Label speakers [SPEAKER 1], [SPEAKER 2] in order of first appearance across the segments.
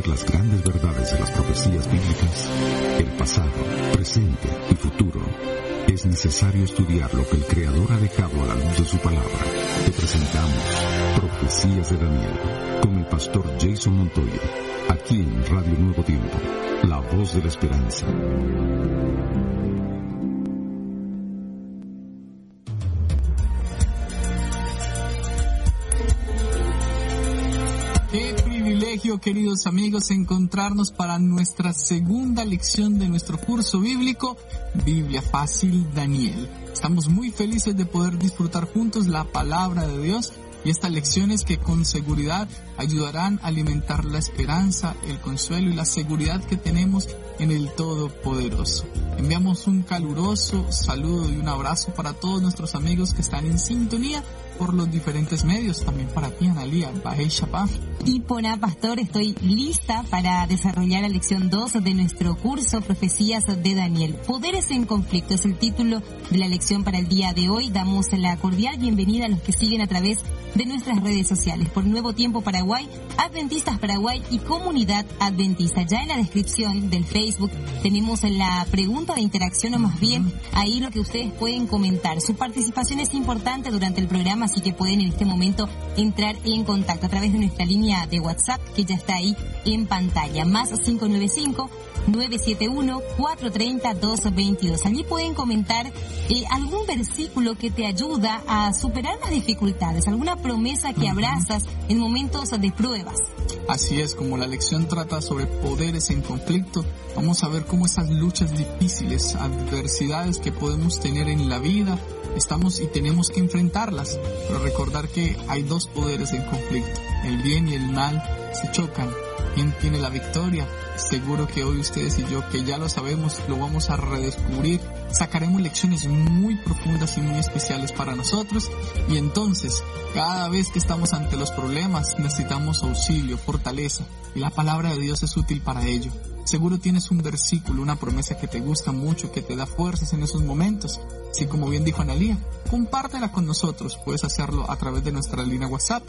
[SPEAKER 1] las grandes verdades de las profecías bíblicas, el pasado, presente y futuro, es necesario estudiar lo que el Creador ha dejado a la luz de su palabra. Te presentamos Profecías de Daniel con el pastor Jason Montoya, aquí en Radio Nuevo Tiempo, la voz de la esperanza.
[SPEAKER 2] Queridos amigos, encontrarnos para nuestra segunda lección de nuestro curso bíblico, Biblia Fácil Daniel. Estamos muy felices de poder disfrutar juntos la palabra de Dios y estas lecciones que con seguridad ayudarán a alimentar la esperanza, el consuelo y la seguridad que tenemos en el Todopoderoso. Enviamos un caluroso saludo y un abrazo para todos nuestros amigos que están en sintonía por los diferentes medios, también para ti, Analia, Bahei Shabbat.
[SPEAKER 3] Y Pona Pastor, estoy lista para desarrollar la lección 2 de nuestro curso Profecías de Daniel. Poderes en conflicto es el título de la lección para el día de hoy. Damos la cordial bienvenida a los que siguen a través de nuestras redes sociales por Nuevo Tiempo Paraguay, Adventistas Paraguay y Comunidad Adventista. Ya en la descripción del Facebook tenemos la pregunta de interacción o más bien ahí lo que ustedes pueden comentar. Su participación es importante durante el programa, así que pueden en este momento entrar en contacto a través de nuestra línea de WhatsApp que ya está ahí en pantalla. Más 595 971-430-222. Allí pueden comentar eh, algún versículo que te ayuda a superar las dificultades, alguna promesa que abrazas en momentos de pruebas.
[SPEAKER 2] Así es, como la lección trata sobre poderes en conflicto, vamos a ver cómo esas luchas difíciles, adversidades que podemos tener en la vida, estamos y tenemos que enfrentarlas, pero recordar que hay dos poderes en conflicto, el bien y el mal se chocan. ¿Quién tiene la victoria? Seguro que hoy ustedes y yo, que ya lo sabemos, lo vamos a redescubrir. Sacaremos lecciones muy profundas y muy especiales para nosotros. Y entonces, cada vez que estamos ante los problemas, necesitamos auxilio, fortaleza. Y la palabra de Dios es útil para ello. Seguro tienes un versículo, una promesa que te gusta mucho, que te da fuerzas en esos momentos. Así como bien dijo Analía, compártela con nosotros. Puedes hacerlo a través de nuestra línea WhatsApp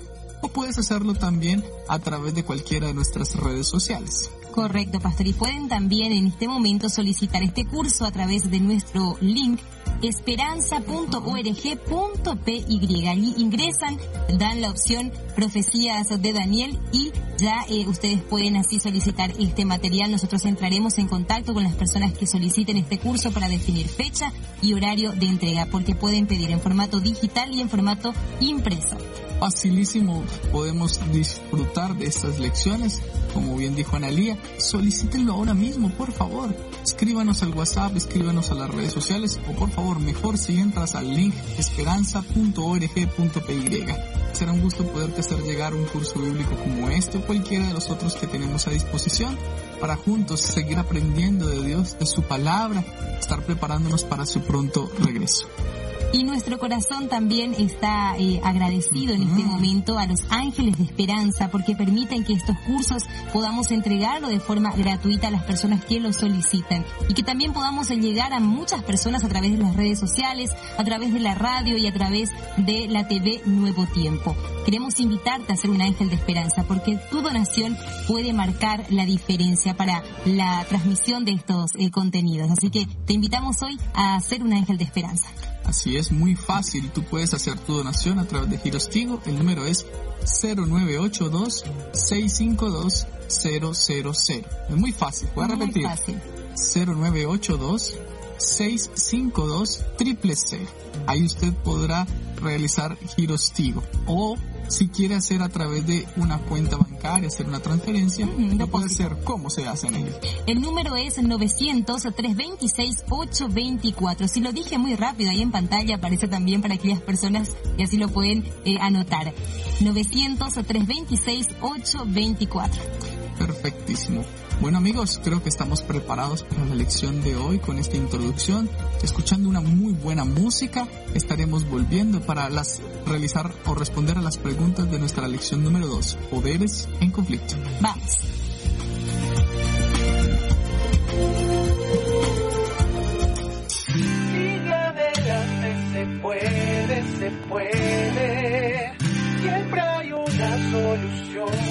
[SPEAKER 2] o puedes hacerlo también a través de cualquiera de nuestras redes sociales.
[SPEAKER 3] Correcto, Pastor. Y pueden también en este momento solicitar este curso a través de nuestro link esperanza.org.py. Allí ingresan, dan la opción Profecías de Daniel y ya eh, ustedes pueden así solicitar este material. Nosotros entraremos en contacto con las personas que soliciten este curso para definir fecha y horario de entrega, porque pueden pedir en formato digital y en formato impreso
[SPEAKER 2] facilísimo podemos disfrutar de estas lecciones. Como bien dijo Analía, solicítenlo ahora mismo, por favor. Escríbanos al WhatsApp, escríbanos a las redes sociales o por favor, mejor si entras al link esperanza.org.py. Será un gusto poderte hacer llegar un curso bíblico como este o cualquiera de los otros que tenemos a disposición para juntos seguir aprendiendo de Dios, de su palabra, estar preparándonos para su pronto regreso.
[SPEAKER 3] Y nuestro corazón también está eh, agradecido en este momento a los ángeles de esperanza porque permiten que estos cursos podamos entregarlo de forma gratuita a las personas que lo solicitan y que también podamos llegar a muchas personas a través de las redes sociales, a través de la radio y a través de la TV Nuevo Tiempo. Queremos invitarte a ser un ángel de esperanza porque tu donación puede marcar la diferencia para la transmisión de estos eh, contenidos. Así que te invitamos hoy a ser un ángel de esperanza.
[SPEAKER 2] Así es, muy fácil. Tú puedes hacer tu donación a través de Girostigo. El número es 0982-652-000. Es muy fácil. Voy a repetir. 0982 652 c Ahí usted podrá realizar giros Tigo o si quiere hacer a través de una cuenta bancaria, hacer una transferencia, lo puede hacer. ¿Cómo se hace en él?
[SPEAKER 3] El número es 900-326-824. Si lo dije muy rápido, ahí en pantalla aparece también para aquellas personas y así lo pueden eh, anotar. 900-326-824.
[SPEAKER 2] Perfectísimo. Bueno amigos, creo que estamos preparados para la lección de hoy con esta introducción. Escuchando una muy buena música, estaremos volviendo para las, realizar o responder a las preguntas de nuestra lección número 2, poderes en conflicto.
[SPEAKER 3] Vamos.
[SPEAKER 4] Sigue adelante, se puede, se puede. Siempre hay una solución.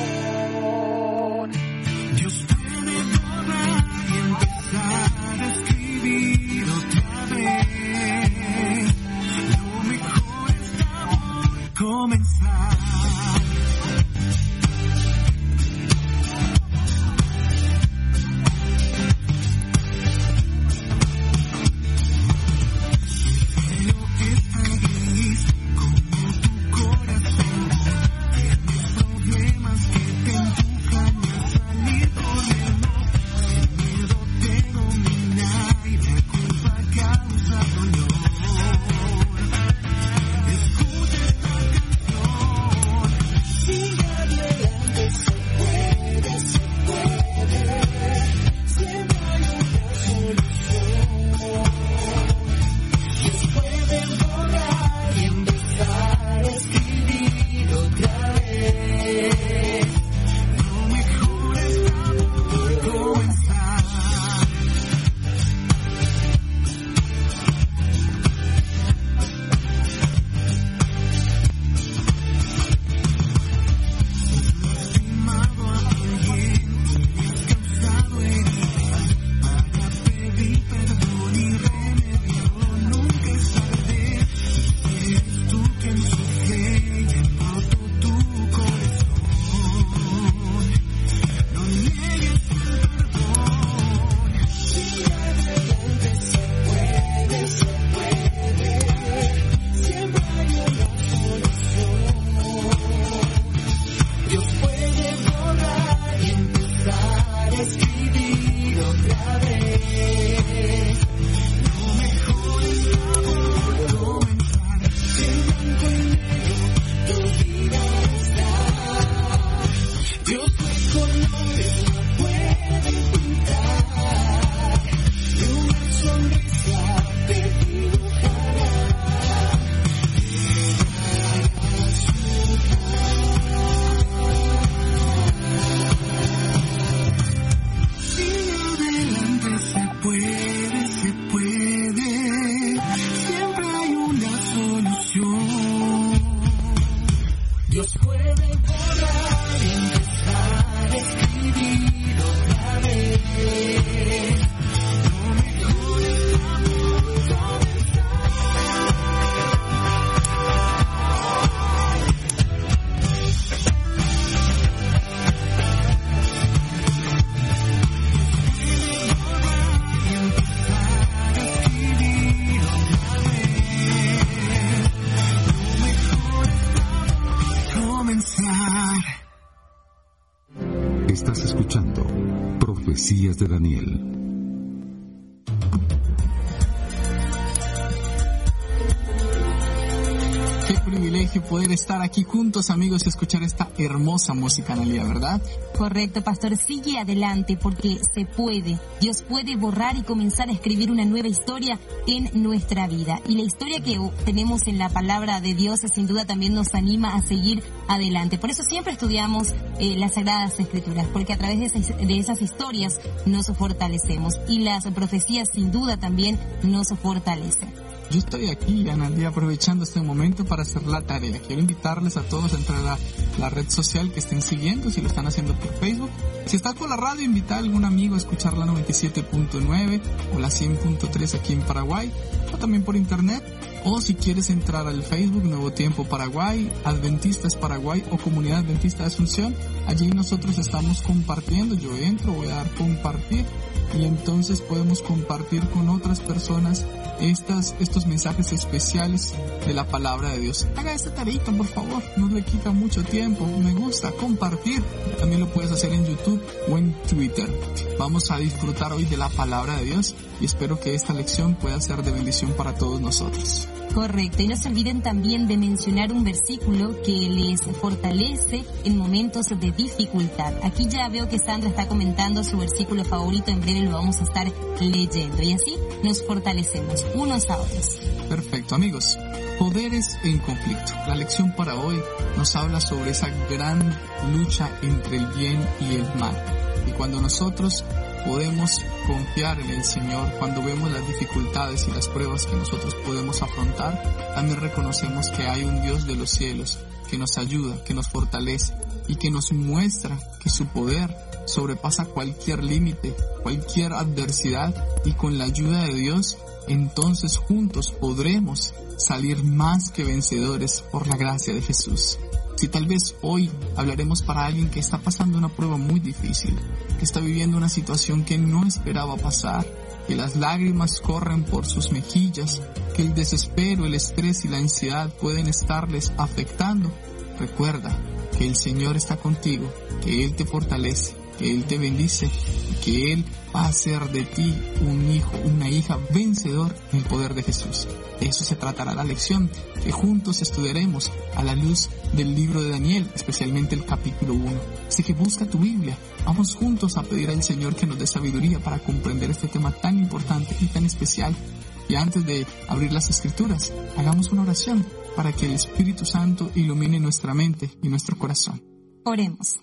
[SPEAKER 2] Amigos escuchar esta hermosa música, Analia, ¿verdad?
[SPEAKER 3] Correcto, pastor. Sigue adelante porque se puede. Dios puede borrar y comenzar a escribir una nueva historia en nuestra vida. Y la historia que tenemos en la palabra de Dios sin duda también nos anima a seguir adelante. Por eso siempre estudiamos eh, las Sagradas Escrituras, porque a través de esas historias nos fortalecemos. Y las profecías sin duda también nos fortalecen.
[SPEAKER 2] Yo estoy aquí, Analia, aprovechando este momento para hacer la tarea. Quiero invitarles a todos a entrar a la, red social que estén siguiendo, si lo están haciendo por Facebook. Si está con la radio, invita a algún amigo a escuchar la 97.9 o la 100.3 aquí en Paraguay, o también por internet O si quieres entrar al Facebook Nuevo Tiempo Paraguay, Adventistas Paraguay o Comunidad Adventista de Asunción, allí nosotros estamos compartiendo. Yo entro, voy a dar compartir y entonces podemos compartir con otras personas estas, estos mensajes especiales de la palabra de Dios. Haga esta tarea, por favor, no le quita mucho tiempo, me gusta compartir. También lo puedes hacer en YouTube o en Twitter. Vamos a disfrutar hoy de la palabra de Dios y espero que esta lección pueda ser de bendición para todos nosotros.
[SPEAKER 3] Correcto, y no se olviden también de mencionar un versículo que les fortalece en momentos de dificultad. Aquí ya veo que Sandra está comentando su versículo favorito, en breve lo vamos a estar leyendo y así nos fortalecemos unos a otros.
[SPEAKER 2] Perfecto, amigos. Poderes en conflicto. La lección para hoy nos habla sobre esa gran lucha entre el bien y el mal. Y cuando nosotros podemos confiar en el Señor cuando vemos las dificultades y las pruebas que nosotros podemos afrontar, también reconocemos que hay un Dios de los cielos que nos ayuda, que nos fortalece y que nos muestra que su poder sobrepasa cualquier límite, cualquier adversidad y con la ayuda de Dios, entonces juntos podremos salir más que vencedores por la gracia de Jesús. Si tal vez hoy hablaremos para alguien que está pasando una prueba muy difícil, que está viviendo una situación que no esperaba pasar, que las lágrimas corren por sus mejillas, que el desespero, el estrés y la ansiedad pueden estarles afectando, recuerda que el Señor está contigo, que Él te fortalece, que Él te bendice que Él hacer de ti un hijo, una hija vencedor en el poder de Jesús. De eso se tratará la lección que juntos estudiaremos a la luz del libro de Daniel, especialmente el capítulo 1. Así que busca tu Biblia, vamos juntos a pedir al Señor que nos dé sabiduría para comprender este tema tan importante y tan especial. Y antes de abrir las escrituras, hagamos una oración para que el Espíritu Santo ilumine nuestra mente y nuestro corazón.
[SPEAKER 3] Oremos.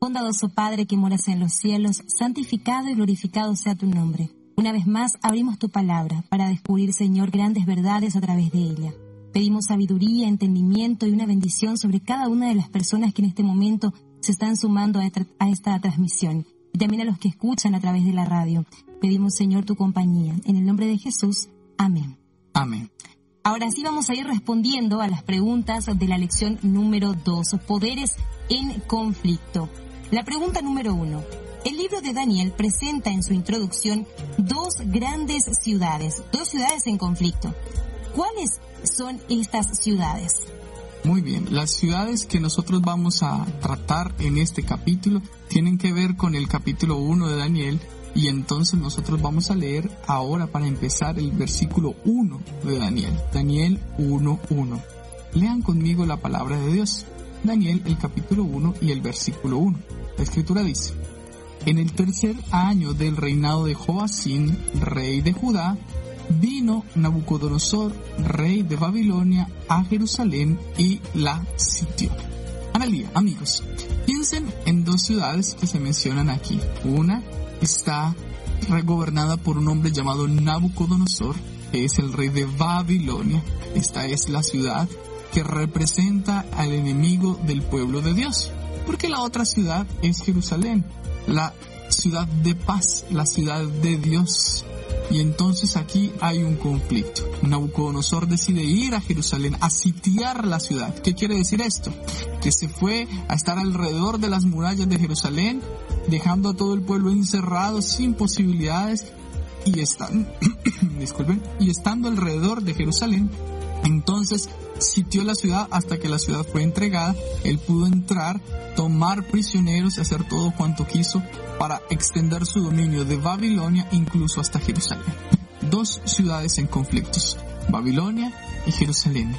[SPEAKER 3] Bondadoso Padre que moras en los cielos, santificado y glorificado sea tu nombre. Una vez más abrimos tu palabra para descubrir, Señor, grandes verdades a través de ella. Pedimos sabiduría, entendimiento y una bendición sobre cada una de las personas que en este momento se están sumando a esta, a esta transmisión y también a los que escuchan a través de la radio. Pedimos, Señor, tu compañía. En el nombre de Jesús. Amén.
[SPEAKER 2] Amén.
[SPEAKER 3] Ahora sí vamos a ir respondiendo a las preguntas de la lección número 2, poderes en conflicto. La pregunta número uno. El libro de Daniel presenta en su introducción dos grandes ciudades, dos ciudades en conflicto. ¿Cuáles son estas ciudades?
[SPEAKER 2] Muy bien, las ciudades que nosotros vamos a tratar en este capítulo tienen que ver con el capítulo 1 de Daniel y entonces nosotros vamos a leer ahora para empezar el versículo 1 de Daniel, Daniel 1.1. Lean conmigo la palabra de Dios. Daniel el capítulo 1 y el versículo 1. La escritura dice, en el tercer año del reinado de Joacín, rey de Judá, vino Nabucodonosor, rey de Babilonia, a Jerusalén y la sitió. Analía, amigos, piensen en dos ciudades que se mencionan aquí. Una está gobernada por un hombre llamado Nabucodonosor, que es el rey de Babilonia. Esta es la ciudad que representa al enemigo del pueblo de Dios. Porque la otra ciudad es Jerusalén, la ciudad de paz, la ciudad de Dios. Y entonces aquí hay un conflicto. Nabucodonosor decide ir a Jerusalén a sitiar la ciudad. ¿Qué quiere decir esto? Que se fue a estar alrededor de las murallas de Jerusalén, dejando a todo el pueblo encerrado sin posibilidades y están, disculpen, y estando alrededor de Jerusalén, entonces sitió la ciudad hasta que la ciudad fue entregada. Él pudo entrar, tomar prisioneros y hacer todo cuanto quiso para extender su dominio de Babilonia incluso hasta Jerusalén. Dos ciudades en conflictos, Babilonia y Jerusalén.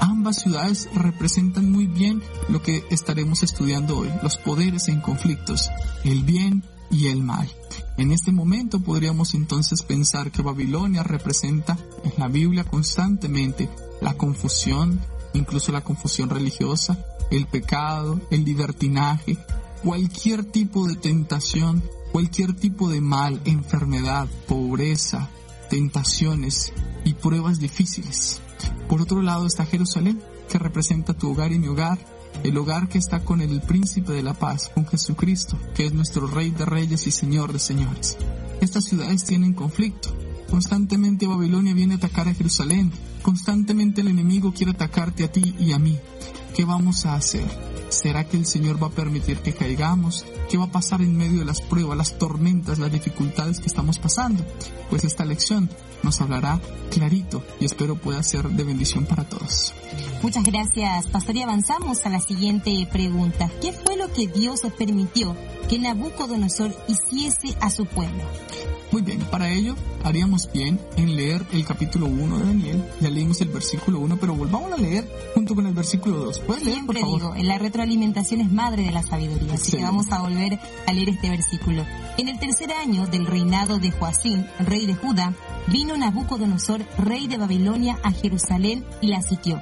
[SPEAKER 2] Ambas ciudades representan muy bien lo que estaremos estudiando hoy, los poderes en conflictos, el bien y el mal. En este momento podríamos entonces pensar que Babilonia representa en la Biblia constantemente la confusión, incluso la confusión religiosa, el pecado, el libertinaje, cualquier tipo de tentación, cualquier tipo de mal, enfermedad, pobreza, tentaciones y pruebas difíciles. Por otro lado está Jerusalén, que representa tu hogar y mi hogar, el hogar que está con el príncipe de la paz, con Jesucristo, que es nuestro rey de reyes y señor de señores. Estas ciudades tienen conflicto, Constantemente Babilonia viene a atacar a Jerusalén. Constantemente el enemigo quiere atacarte a ti y a mí. ¿Qué vamos a hacer? ¿Será que el Señor va a permitir que caigamos? ¿Qué va a pasar en medio de las pruebas, las tormentas, las dificultades que estamos pasando? Pues esta lección nos hablará clarito y espero pueda ser de bendición para todos.
[SPEAKER 3] Muchas gracias, pastor. Y avanzamos a la siguiente pregunta. ¿Qué fue lo que Dios permitió que Nabucodonosor hiciese a su pueblo?
[SPEAKER 2] Muy bien, para ello haríamos bien en leer el capítulo 1 de Daniel. Ya leímos el versículo 1, pero volvamos a leer junto con el versículo 2. ¿Puedes leer, por favor?
[SPEAKER 3] digo, la retroalimentación es madre de la sabiduría, así que vamos a volver a leer este versículo. En el tercer año del reinado de Joacín, rey de Judá, vino Nabucodonosor, rey de Babilonia, a Jerusalén y la sitió.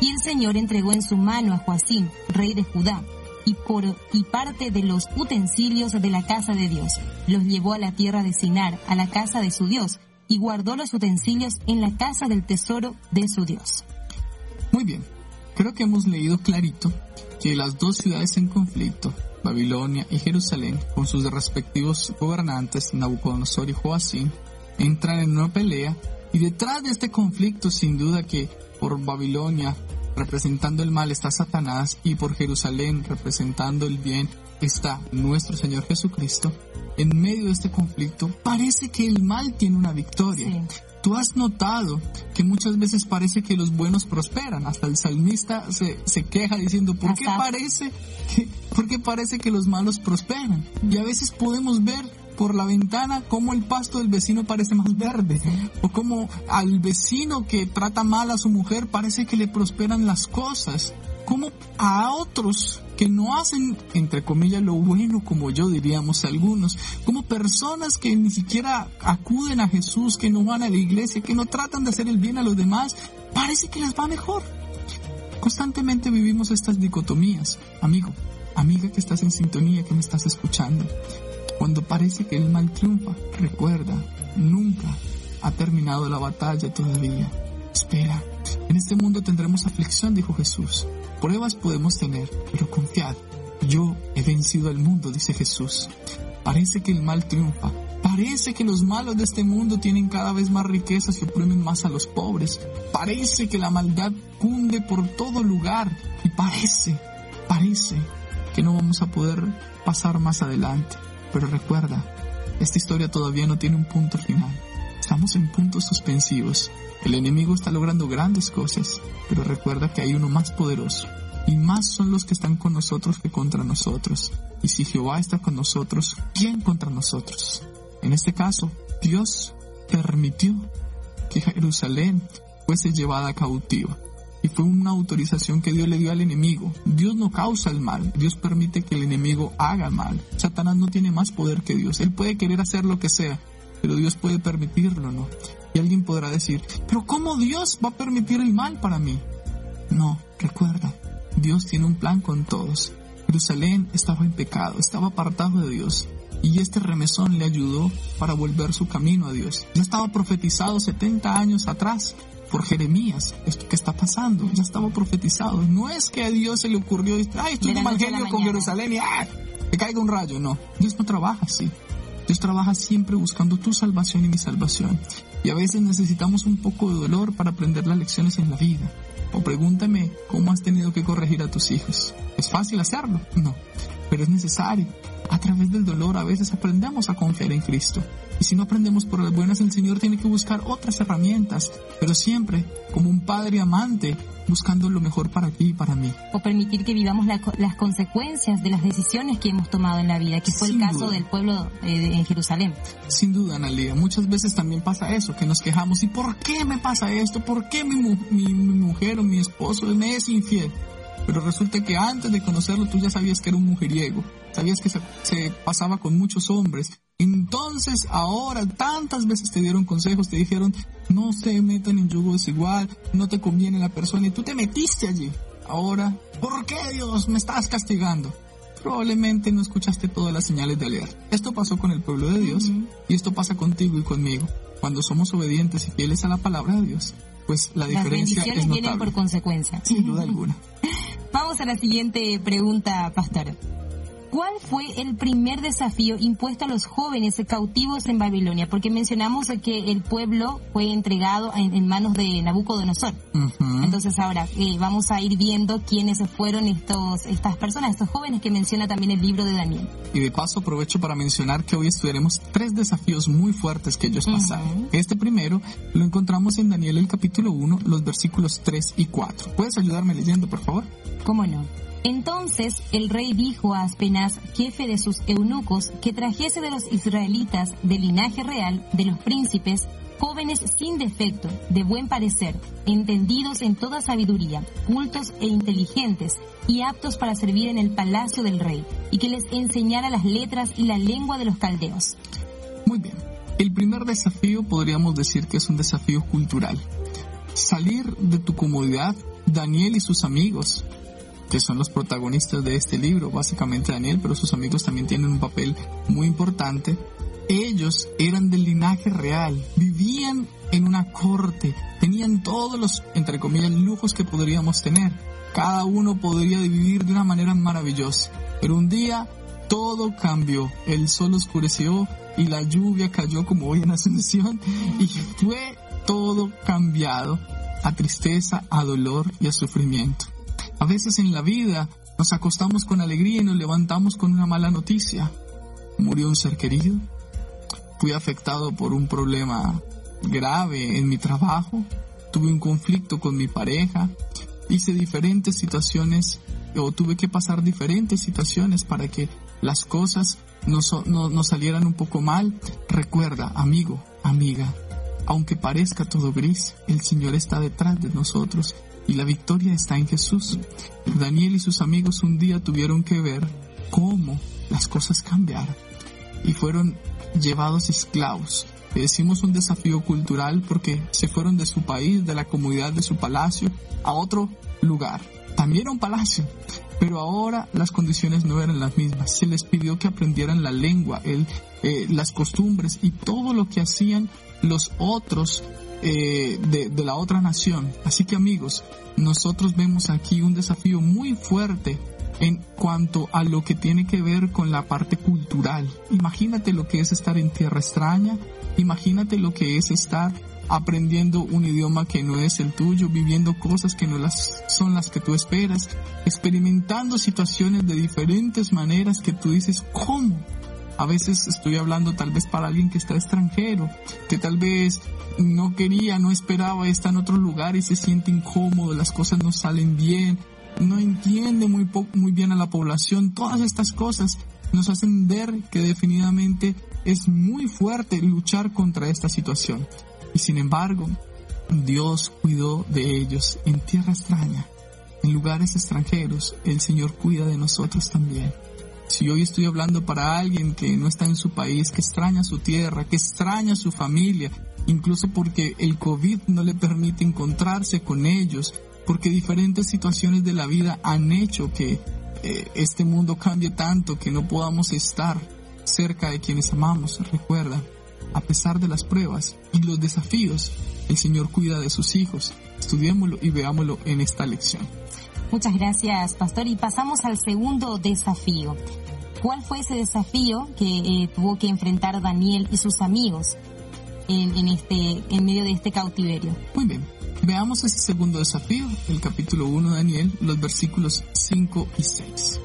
[SPEAKER 3] Y el Señor entregó en su mano a Joacín, rey de Judá, y por y parte de los utensilios de la casa de Dios. Los llevó a la tierra de Sinar, a la casa de su Dios, y guardó los utensilios en la casa del tesoro de su Dios.
[SPEAKER 2] Muy bien, creo que hemos leído clarito que las dos ciudades en conflicto, Babilonia y Jerusalén, con sus respectivos gobernantes, Nabucodonosor y Joacín, entran en una pelea y detrás de este conflicto, sin duda que por Babilonia representando el mal está Satanás y por Jerusalén representando el bien está nuestro Señor Jesucristo, en medio de este conflicto parece que el mal tiene una victoria.
[SPEAKER 3] Sí.
[SPEAKER 2] Tú has notado que muchas veces parece que los buenos prosperan. Hasta el salmista se, se queja diciendo, ¿por qué parece que, por qué parece que los malos prosperan? Y a veces podemos ver por la ventana cómo el pasto del vecino parece más verde. O como al vecino que trata mal a su mujer parece que le prosperan las cosas. Como a otros que no hacen, entre comillas, lo bueno, como yo diríamos algunos, como personas que ni siquiera acuden a Jesús, que no van a la iglesia, que no tratan de hacer el bien a los demás, parece que les va mejor. Constantemente vivimos estas dicotomías, amigo, amiga que estás en sintonía, que me estás escuchando. Cuando parece que el mal triunfa, recuerda, nunca ha terminado la batalla todavía. Espera, en este mundo tendremos aflicción, dijo Jesús. Pruebas podemos tener, pero confiad, yo he vencido al mundo, dice Jesús. Parece que el mal triunfa. Parece que los malos de este mundo tienen cada vez más riquezas y oprimen más a los pobres. Parece que la maldad cunde por todo lugar. Y parece, parece que no vamos a poder pasar más adelante. Pero recuerda, esta historia todavía no tiene un punto final. Estamos en puntos suspensivos. El enemigo está logrando grandes cosas, pero recuerda que hay uno más poderoso. Y más son los que están con nosotros que contra nosotros. Y si Jehová está con nosotros, ¿quién contra nosotros? En este caso, Dios permitió que Jerusalén fuese llevada cautiva. Y fue una autorización que Dios le dio al enemigo. Dios no causa el mal, Dios permite que el enemigo haga mal. Satanás no tiene más poder que Dios. Él puede querer hacer lo que sea, pero Dios puede permitirlo, ¿no? Y alguien podrá decir, pero ¿cómo Dios va a permitir el mal para mí? No, recuerda, Dios tiene un plan con todos. Jerusalén estaba en pecado, estaba apartado de Dios. Y este remesón le ayudó para volver su camino a Dios. Ya estaba profetizado 70 años atrás por Jeremías. Esto que está pasando, ya estaba profetizado. No es que a Dios se le ocurrió, ay, estoy
[SPEAKER 3] De
[SPEAKER 2] genio con. Jerusalén y ¡ah! que caiga un rayo. No, Dios no trabaja así. Dios trabaja siempre buscando tu salvación y mi salvación. Y a veces necesitamos un poco de dolor para aprender las lecciones en la vida. O pregúntame cómo has tenido que corregir a tus hijos. ¿Es fácil hacerlo? No, pero es necesario. A través del dolor a veces aprendemos a confiar en Cristo. Y si no aprendemos por las buenas, el Señor tiene que buscar otras herramientas, pero siempre como un padre amante, buscando lo mejor para ti y para mí.
[SPEAKER 3] o permitir que vivamos la las consecuencias de las decisiones que hemos tomado en la vida, que fue el
[SPEAKER 2] Sin
[SPEAKER 3] caso
[SPEAKER 2] duda.
[SPEAKER 3] del pueblo eh, de- en Jerusalén.
[SPEAKER 2] Sin duda, Analia, muchas veces también pasa eso, que nos quejamos, ¿y por qué me pasa esto? ¿Por qué mi, mi, mi mujer o mi esposo me es infiel? Pero resulta que antes de conocerlo tú ya sabías que era un mujeriego, sabías que se, se pasaba con muchos hombres. Entonces ahora tantas veces te dieron consejos, te dijeron, no se metan en yugo desigual, no te conviene la persona y tú te metiste allí. Ahora, ¿por qué Dios me estás castigando? probablemente no escuchaste todas las señales de alerta. Esto pasó con el pueblo de Dios y esto pasa contigo y conmigo. Cuando somos obedientes y fieles a la palabra de Dios, pues la
[SPEAKER 3] Las
[SPEAKER 2] diferencia es
[SPEAKER 3] vienen
[SPEAKER 2] notable.
[SPEAKER 3] por consecuencia.
[SPEAKER 2] Sin duda alguna.
[SPEAKER 3] Vamos a la siguiente pregunta, pastor. ¿Cuál fue el primer desafío impuesto a los jóvenes cautivos en Babilonia? Porque mencionamos que el pueblo fue entregado en, manos de Nabucodonosor. Entonces ahora eh, vamos a ir viendo quiénes fueron estos, estas personas, estos jóvenes que menciona también el libro de Daniel.
[SPEAKER 2] Y de paso aprovecho para mencionar que hoy estudiaremos tres desafíos muy fuertes que ellos pasaron. Este primero lo encontramos en Daniel el capítulo 1, los versículos 3 y 4. ¿Puedes ayudarme leyendo, por favor?
[SPEAKER 3] ¿Cómo no? Entonces el rey dijo a Aspenaz, jefe de sus eunucos, que trajese de los israelitas de linaje real, de los príncipes, jóvenes sin defecto, de buen parecer, entendidos en toda sabiduría, cultos e inteligentes, y aptos para servir en el palacio del rey, y que les enseñara las letras y la lengua de los caldeos.
[SPEAKER 2] Muy bien. El primer desafío podríamos decir que es un desafío cultural. Salir de tu comodidad, Daniel y sus amigos, que son los protagonistas de este libro, básicamente Daniel, pero sus amigos también tienen un papel muy importante. Ellos eran del linaje real, vivían en una corte, tenían todos los, entre comillas, lujos que podríamos tener. Cada uno podría vivir de una manera maravillosa. Pero un día todo cambió, el sol oscureció y la lluvia cayó como hoy en Ascensión y fue todo cambiado a tristeza, a dolor y a sufrimiento. A veces en la vida nos acostamos con alegría y nos levantamos con una mala noticia. Murió un ser querido. Fui afectado por un problema grave en mi trabajo. Tuve un conflicto con mi pareja. Hice diferentes situaciones o tuve que pasar diferentes situaciones para que las cosas nos, no, salieran un poco mal. Recuerda, amigo, amiga, aunque parezca todo gris, el Señor está detrás de nosotros y la victoria está en Jesús. Daniel y sus amigos un día tuvieron que ver cómo las cosas cambiaron y fueron llevados esclavos. Le decimos un desafío cultural porque se fueron de su país, de la comunidad de su palacio, a otro lugar. También a un palacio, pero ahora las condiciones no eran las mismas. Se les pidió que aprendieran la lengua, eh, las costumbres y todo lo que hacían los otros eh, de, la otra nación. Así que amigos, nosotros vemos aquí un desafío muy fuerte en cuanto a lo que tiene que ver con la parte cultural. Imagínate lo que es estar en tierra extraña, imagínate lo que es estar aprendiendo un idioma que no es el tuyo, viviendo cosas que no las son las que tú esperas, experimentando situaciones de diferentes maneras que tú dices, ¿cómo? A veces estoy hablando tal vez para alguien que está extranjero, que tal vez no quería, no esperaba, está en otro lugar y se siente incómodo, las cosas no salen bien, no entiende muy, muy bien a la población. Todas estas cosas nos hacen ver que definitivamente es muy fuerte luchar contra esta situación. Y sin embargo, Dios cuidó de ellos en tierra extraña, en lugares extranjeros. El Señor cuida de nosotros también. Si hoy estoy hablando para alguien que no está en su país, que extraña su tierra, que extraña su familia, incluso porque el COVID no le permite encontrarse con ellos, porque diferentes situaciones de la vida han hecho que eh, este mundo cambie tanto que no podamos estar cerca de quienes amamos. Recuerda, a pesar de las pruebas y los desafíos, el Señor cuida de sus hijos. Estudiémoslo y veámoslo en esta lección.
[SPEAKER 3] Muchas gracias, Pastor. Y pasamos al segundo desafío. ¿Cuál fue ese desafío que eh, tuvo que enfrentar Daniel y sus amigos en, este, en medio de este cautiverio?
[SPEAKER 2] Muy bien. Veamos ese segundo desafío, el capítulo 1 de Daniel, los versículos 5 y 6.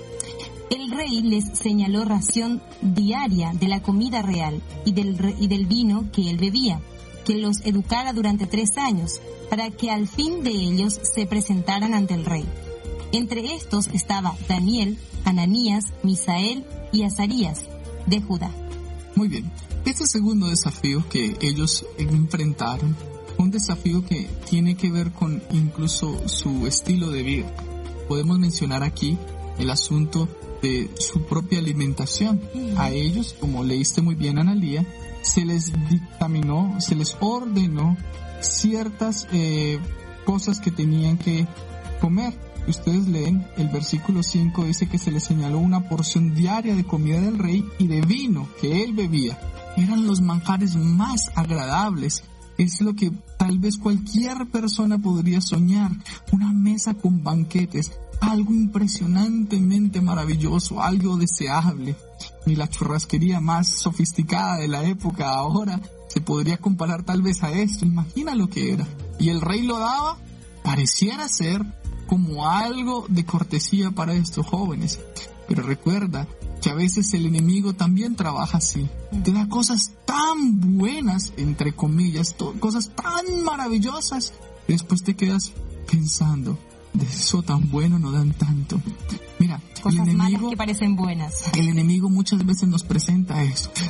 [SPEAKER 3] El rey les señaló ración diaria de la comida real y del, y del vino que él bebía, que los educara durante tres años, para que al fin de ellos se presentaran ante el rey. Entre estos estaba Daniel, Ananías, Misael y Azarías, de Judá.
[SPEAKER 2] Muy bien, este segundo desafío que ellos enfrentaron, un desafío que tiene que ver con incluso su estilo de vida. Podemos mencionar aquí el asunto de su propia alimentación. A ellos, como leíste muy bien, Analía, se les dictaminó, se les ordenó ciertas eh, cosas que tenían que comer ustedes leen, el versículo 5 dice que se le señaló una porción diaria de comida del rey y de vino que él bebía. Eran los manjares más agradables. Es lo que tal vez cualquier persona podría soñar. Una mesa con banquetes algo impresionantemente maravilloso, algo deseable. Ni la churrasquería más sofisticada de la época ahora se podría comparar tal vez a esto. Imagina lo que era. Y el rey lo daba, pareciera ser como algo de cortesía para estos jóvenes. Pero recuerda que a veces el enemigo también trabaja así. Te da cosas tan buenas, entre comillas, cosas tan maravillosas, y después te quedas pensando, de eso tan bueno no dan tanto. Mira,
[SPEAKER 3] cosas el enemigo, que parecen buenas.
[SPEAKER 2] El enemigo muchas veces nos presenta esto.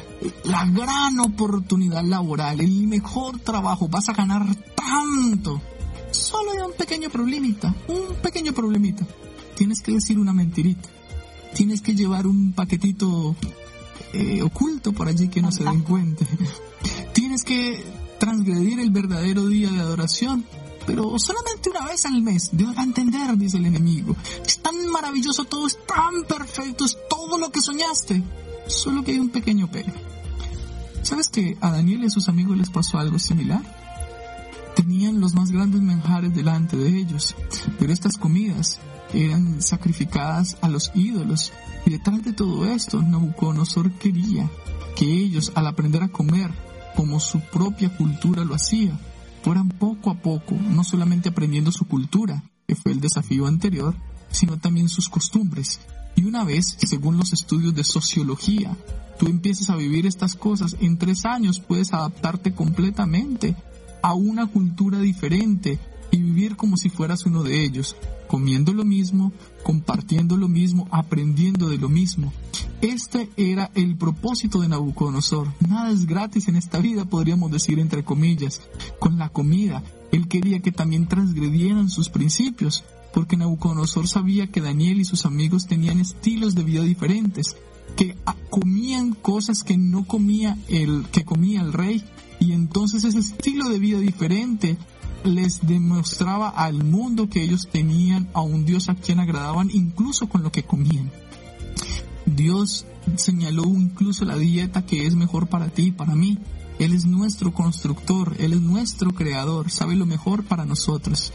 [SPEAKER 2] La gran oportunidad laboral, el mejor trabajo, vas a ganar tanto. Solo hay un pequeño problemita, un pequeño problemita. Tienes que decir una mentirita. Tienes que llevar un paquetito eh, oculto por allí que no se den cuenta. Tienes que transgredir el verdadero día de adoración pero solamente una vez al mes. Dios va a entender, dice el enemigo. Es tan maravilloso todo, es tan perfecto, es todo lo que soñaste. Solo que hay un pequeño pero. ¿Sabes que a Daniel y a sus amigos les pasó algo similar? Tenían los más grandes manjares delante de ellos, pero estas comidas eran sacrificadas a los ídolos. Y detrás de todo esto, Nabucodonosor quería que ellos, al aprender a comer como su propia cultura lo hacía, fueran poco a poco, no solamente aprendiendo su cultura, que fue el desafío anterior, sino también sus costumbres. Y una vez, según los estudios de sociología, tú empiezas a vivir estas cosas, en tres años puedes adaptarte completamente a una cultura diferente y vivir como si fueras uno de ellos, comiendo lo mismo, compartiendo lo mismo, aprendiendo de lo mismo. Este era el propósito de Nabucodonosor. Nada es gratis en esta vida, podríamos decir entre comillas. Con la comida, él quería que también transgredieran sus principios, porque Nabucodonosor sabía que Daniel y sus amigos tenían estilos de vida diferentes, que comían cosas que no comía el que comía el rey y entonces ese estilo de vida diferente les demostraba al mundo que ellos tenían a un Dios a quien agradaban incluso con lo que comían. Dios señaló incluso la dieta que es mejor para ti y para mí. Él es nuestro constructor, Él es nuestro creador, sabe lo mejor para nosotros.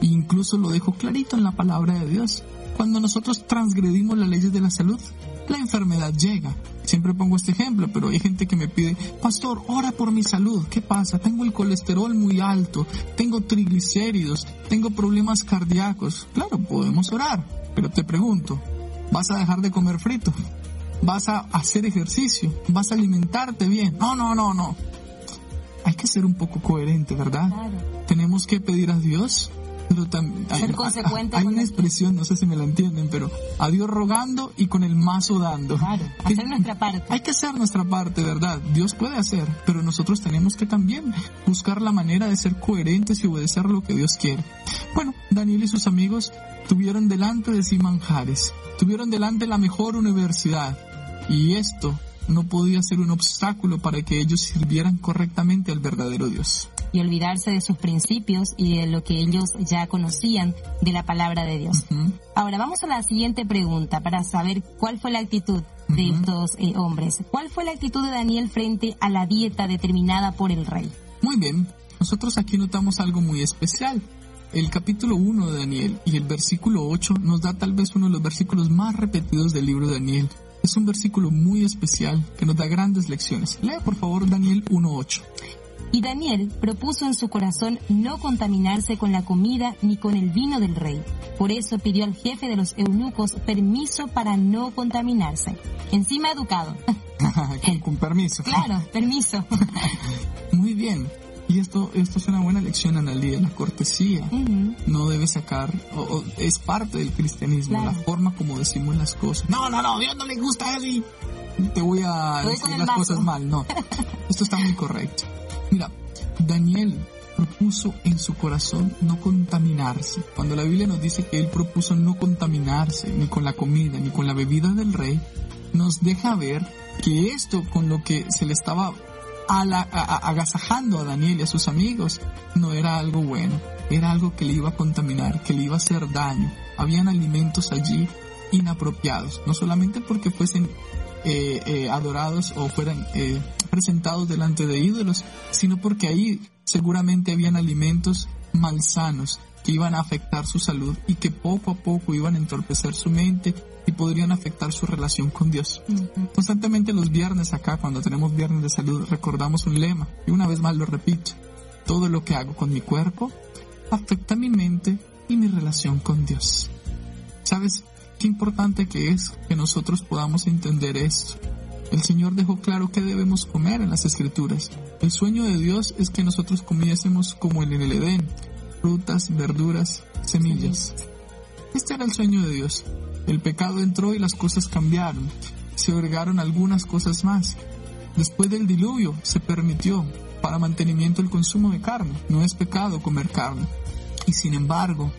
[SPEAKER 2] E incluso lo dejó clarito en la palabra de Dios. Cuando nosotros transgredimos las leyes de la salud, la enfermedad llega. Siempre pongo este ejemplo, pero hay gente que me pide, pastor, ora por mi salud. ¿Qué pasa? Tengo el colesterol muy alto, tengo triglicéridos, tengo problemas cardíacos. Claro, podemos orar, pero te pregunto, ¿vas a dejar de comer frito? ¿Vas a hacer ejercicio? ¿Vas a alimentarte bien? No, no, no, no. Hay que ser un poco coherente, ¿verdad? Tenemos que pedir a Dios pero también hay, hay una expresión, no sé si me la entienden, pero a Dios rogando y con el mazo dando.
[SPEAKER 3] Claro, hacer nuestra parte.
[SPEAKER 2] Hay que hacer nuestra parte, ¿verdad? Dios puede hacer, pero nosotros tenemos que también buscar la manera de ser coherentes y obedecer lo que Dios quiere. Bueno, Daniel y sus amigos tuvieron delante de sí manjares, tuvieron delante la mejor universidad, y esto no podía ser un obstáculo para que ellos sirvieran correctamente al verdadero Dios
[SPEAKER 3] y olvidarse de sus principios y de lo que ellos ya conocían de la palabra de Dios. Ahora vamos a la siguiente pregunta para saber cuál fue la actitud de estos eh, hombres. ¿Cuál fue la actitud de Daniel frente a la dieta determinada por el rey?
[SPEAKER 2] Muy bien, nosotros aquí notamos algo muy especial. El capítulo 1 de Daniel y el versículo 8 nos da tal vez uno de los versículos más repetidos del libro de Daniel. Es un versículo muy especial que nos da grandes lecciones. Lea por favor Daniel 1.8.
[SPEAKER 3] Y Daniel propuso en su corazón no contaminarse con la comida ni con el vino del rey. Por eso pidió al jefe de los eunucos permiso para no contaminarse. Encima educado.
[SPEAKER 2] con, permiso.
[SPEAKER 3] Claro, permiso.
[SPEAKER 2] Muy bien. Y esto, esto es una buena lección, Analia, la cortesía. No debe sacar, o, es parte del cristianismo, la forma como decimos las cosas. No, no, no, Dios no le gusta eso te voy a decir las cosas mal. No, esto está muy correcto. Mira, Daniel propuso en su corazón no contaminarse. Cuando la Biblia nos dice que él propuso no contaminarse ni con la comida ni con la bebida del rey, nos deja ver que esto con lo que se le estaba agasajando a Daniel y a sus amigos no era algo bueno, era algo que le iba a contaminar, que le iba a hacer daño. Habían alimentos allí inapropiados, no solamente porque fuesen eh, eh, adorados o fueran eh, presentados delante de ídolos, sino porque ahí seguramente habían alimentos malsanos, que iban a afectar su salud y que poco a poco iban a entorpecer su mente y podrían afectar su relación con Dios. Constantemente los viernes acá, cuando tenemos viernes de salud, recordamos un lema y una vez más lo repito. Todo lo que hago con mi cuerpo afecta mi mente y mi relación con Dios. ¿Sabes qué importante que es que nosotros podamos entender esto? El Señor dejó claro que debemos comer en las Escrituras. El sueño de Dios es que nosotros comiésemos como en el Edén, frutas, verduras, semillas. Este era el sueño de Dios. El pecado entró y las cosas cambiaron. Se agregaron algunas cosas más. Después del diluvio se permitió para mantenimiento el consumo de carne. No es pecado comer carne. Y sin embargo,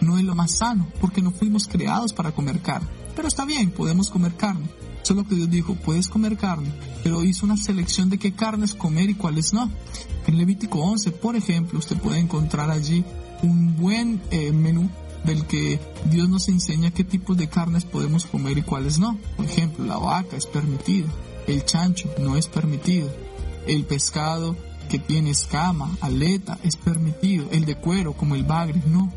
[SPEAKER 2] no es lo más sano, porque no fuimos creados para comer carne. Pero está bien, podemos comer carne. Solo que Dios dijo, puedes comer carne, pero hizo una selección de qué carnes comer y cuáles no. En Levítico 11, por ejemplo, usted puede encontrar allí un buen eh, menú del que Dios nos enseña qué tipos de carnes podemos comer y cuáles no. Por ejemplo, la vaca es permitida, el chancho no es permitido, el pescado que tiene escama, aleta, es permitido, el de cuero como el bagre no.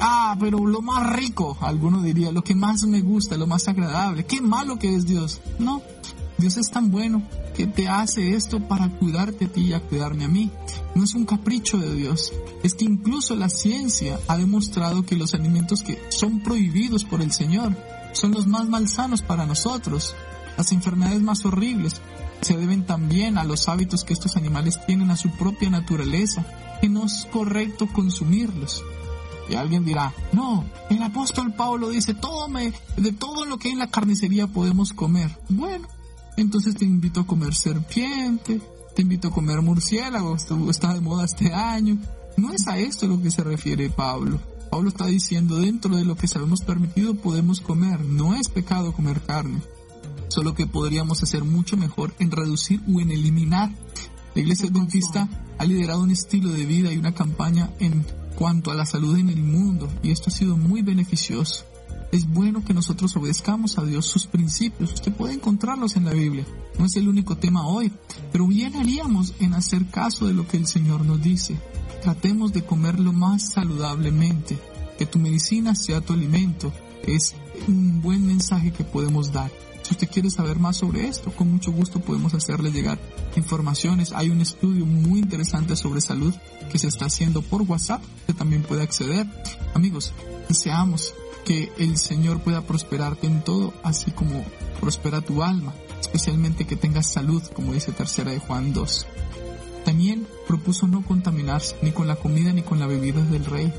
[SPEAKER 2] Ah, pero lo más rico, alguno diría, lo que más me gusta, lo más agradable. Qué malo que es Dios. No, Dios es tan bueno que te hace esto para cuidarte a ti y a cuidarme a mí. No es un capricho de Dios. Es que incluso la ciencia ha demostrado que los alimentos que son prohibidos por el Señor son los más malsanos para nosotros. Las enfermedades más horribles se deben también a los hábitos que estos animales tienen a su propia naturaleza, que no es correcto consumirlos. Y alguien dirá, no, el apóstol Pablo dice, tome, de todo lo que hay en la carnicería podemos comer. Bueno, entonces te invito a comer serpiente, te invito a comer murciélago, está de moda este año. No es a esto lo que se refiere Pablo. Pablo está diciendo, dentro de lo que sabemos permitido podemos comer, no es pecado comer carne. Solo que podríamos hacer mucho mejor en reducir o en eliminar. La iglesia adventista ha liderado un estilo de vida y una campaña en cuanto a la salud en el mundo y esto ha sido muy beneficioso. Es bueno que nosotros obedezcamos a Dios sus principios. Usted puede encontrarlos en la Biblia. No es el único tema hoy, pero bien haríamos en hacer caso de lo que el Señor nos dice. Tratemos de comerlo más saludablemente. Que tu medicina sea tu alimento. Es un buen mensaje que podemos dar. Si usted quiere saber más sobre esto, con mucho gusto podemos hacerle llegar informaciones. Hay un estudio muy interesante sobre salud que se está haciendo por WhatsApp, que también puede acceder. Amigos, deseamos que el Señor pueda prosperarte en todo, así como prospera tu alma, especialmente que tengas salud, como dice tercera de Juan 2. Daniel propuso no contaminarse ni con la comida ni con la bebida del rey.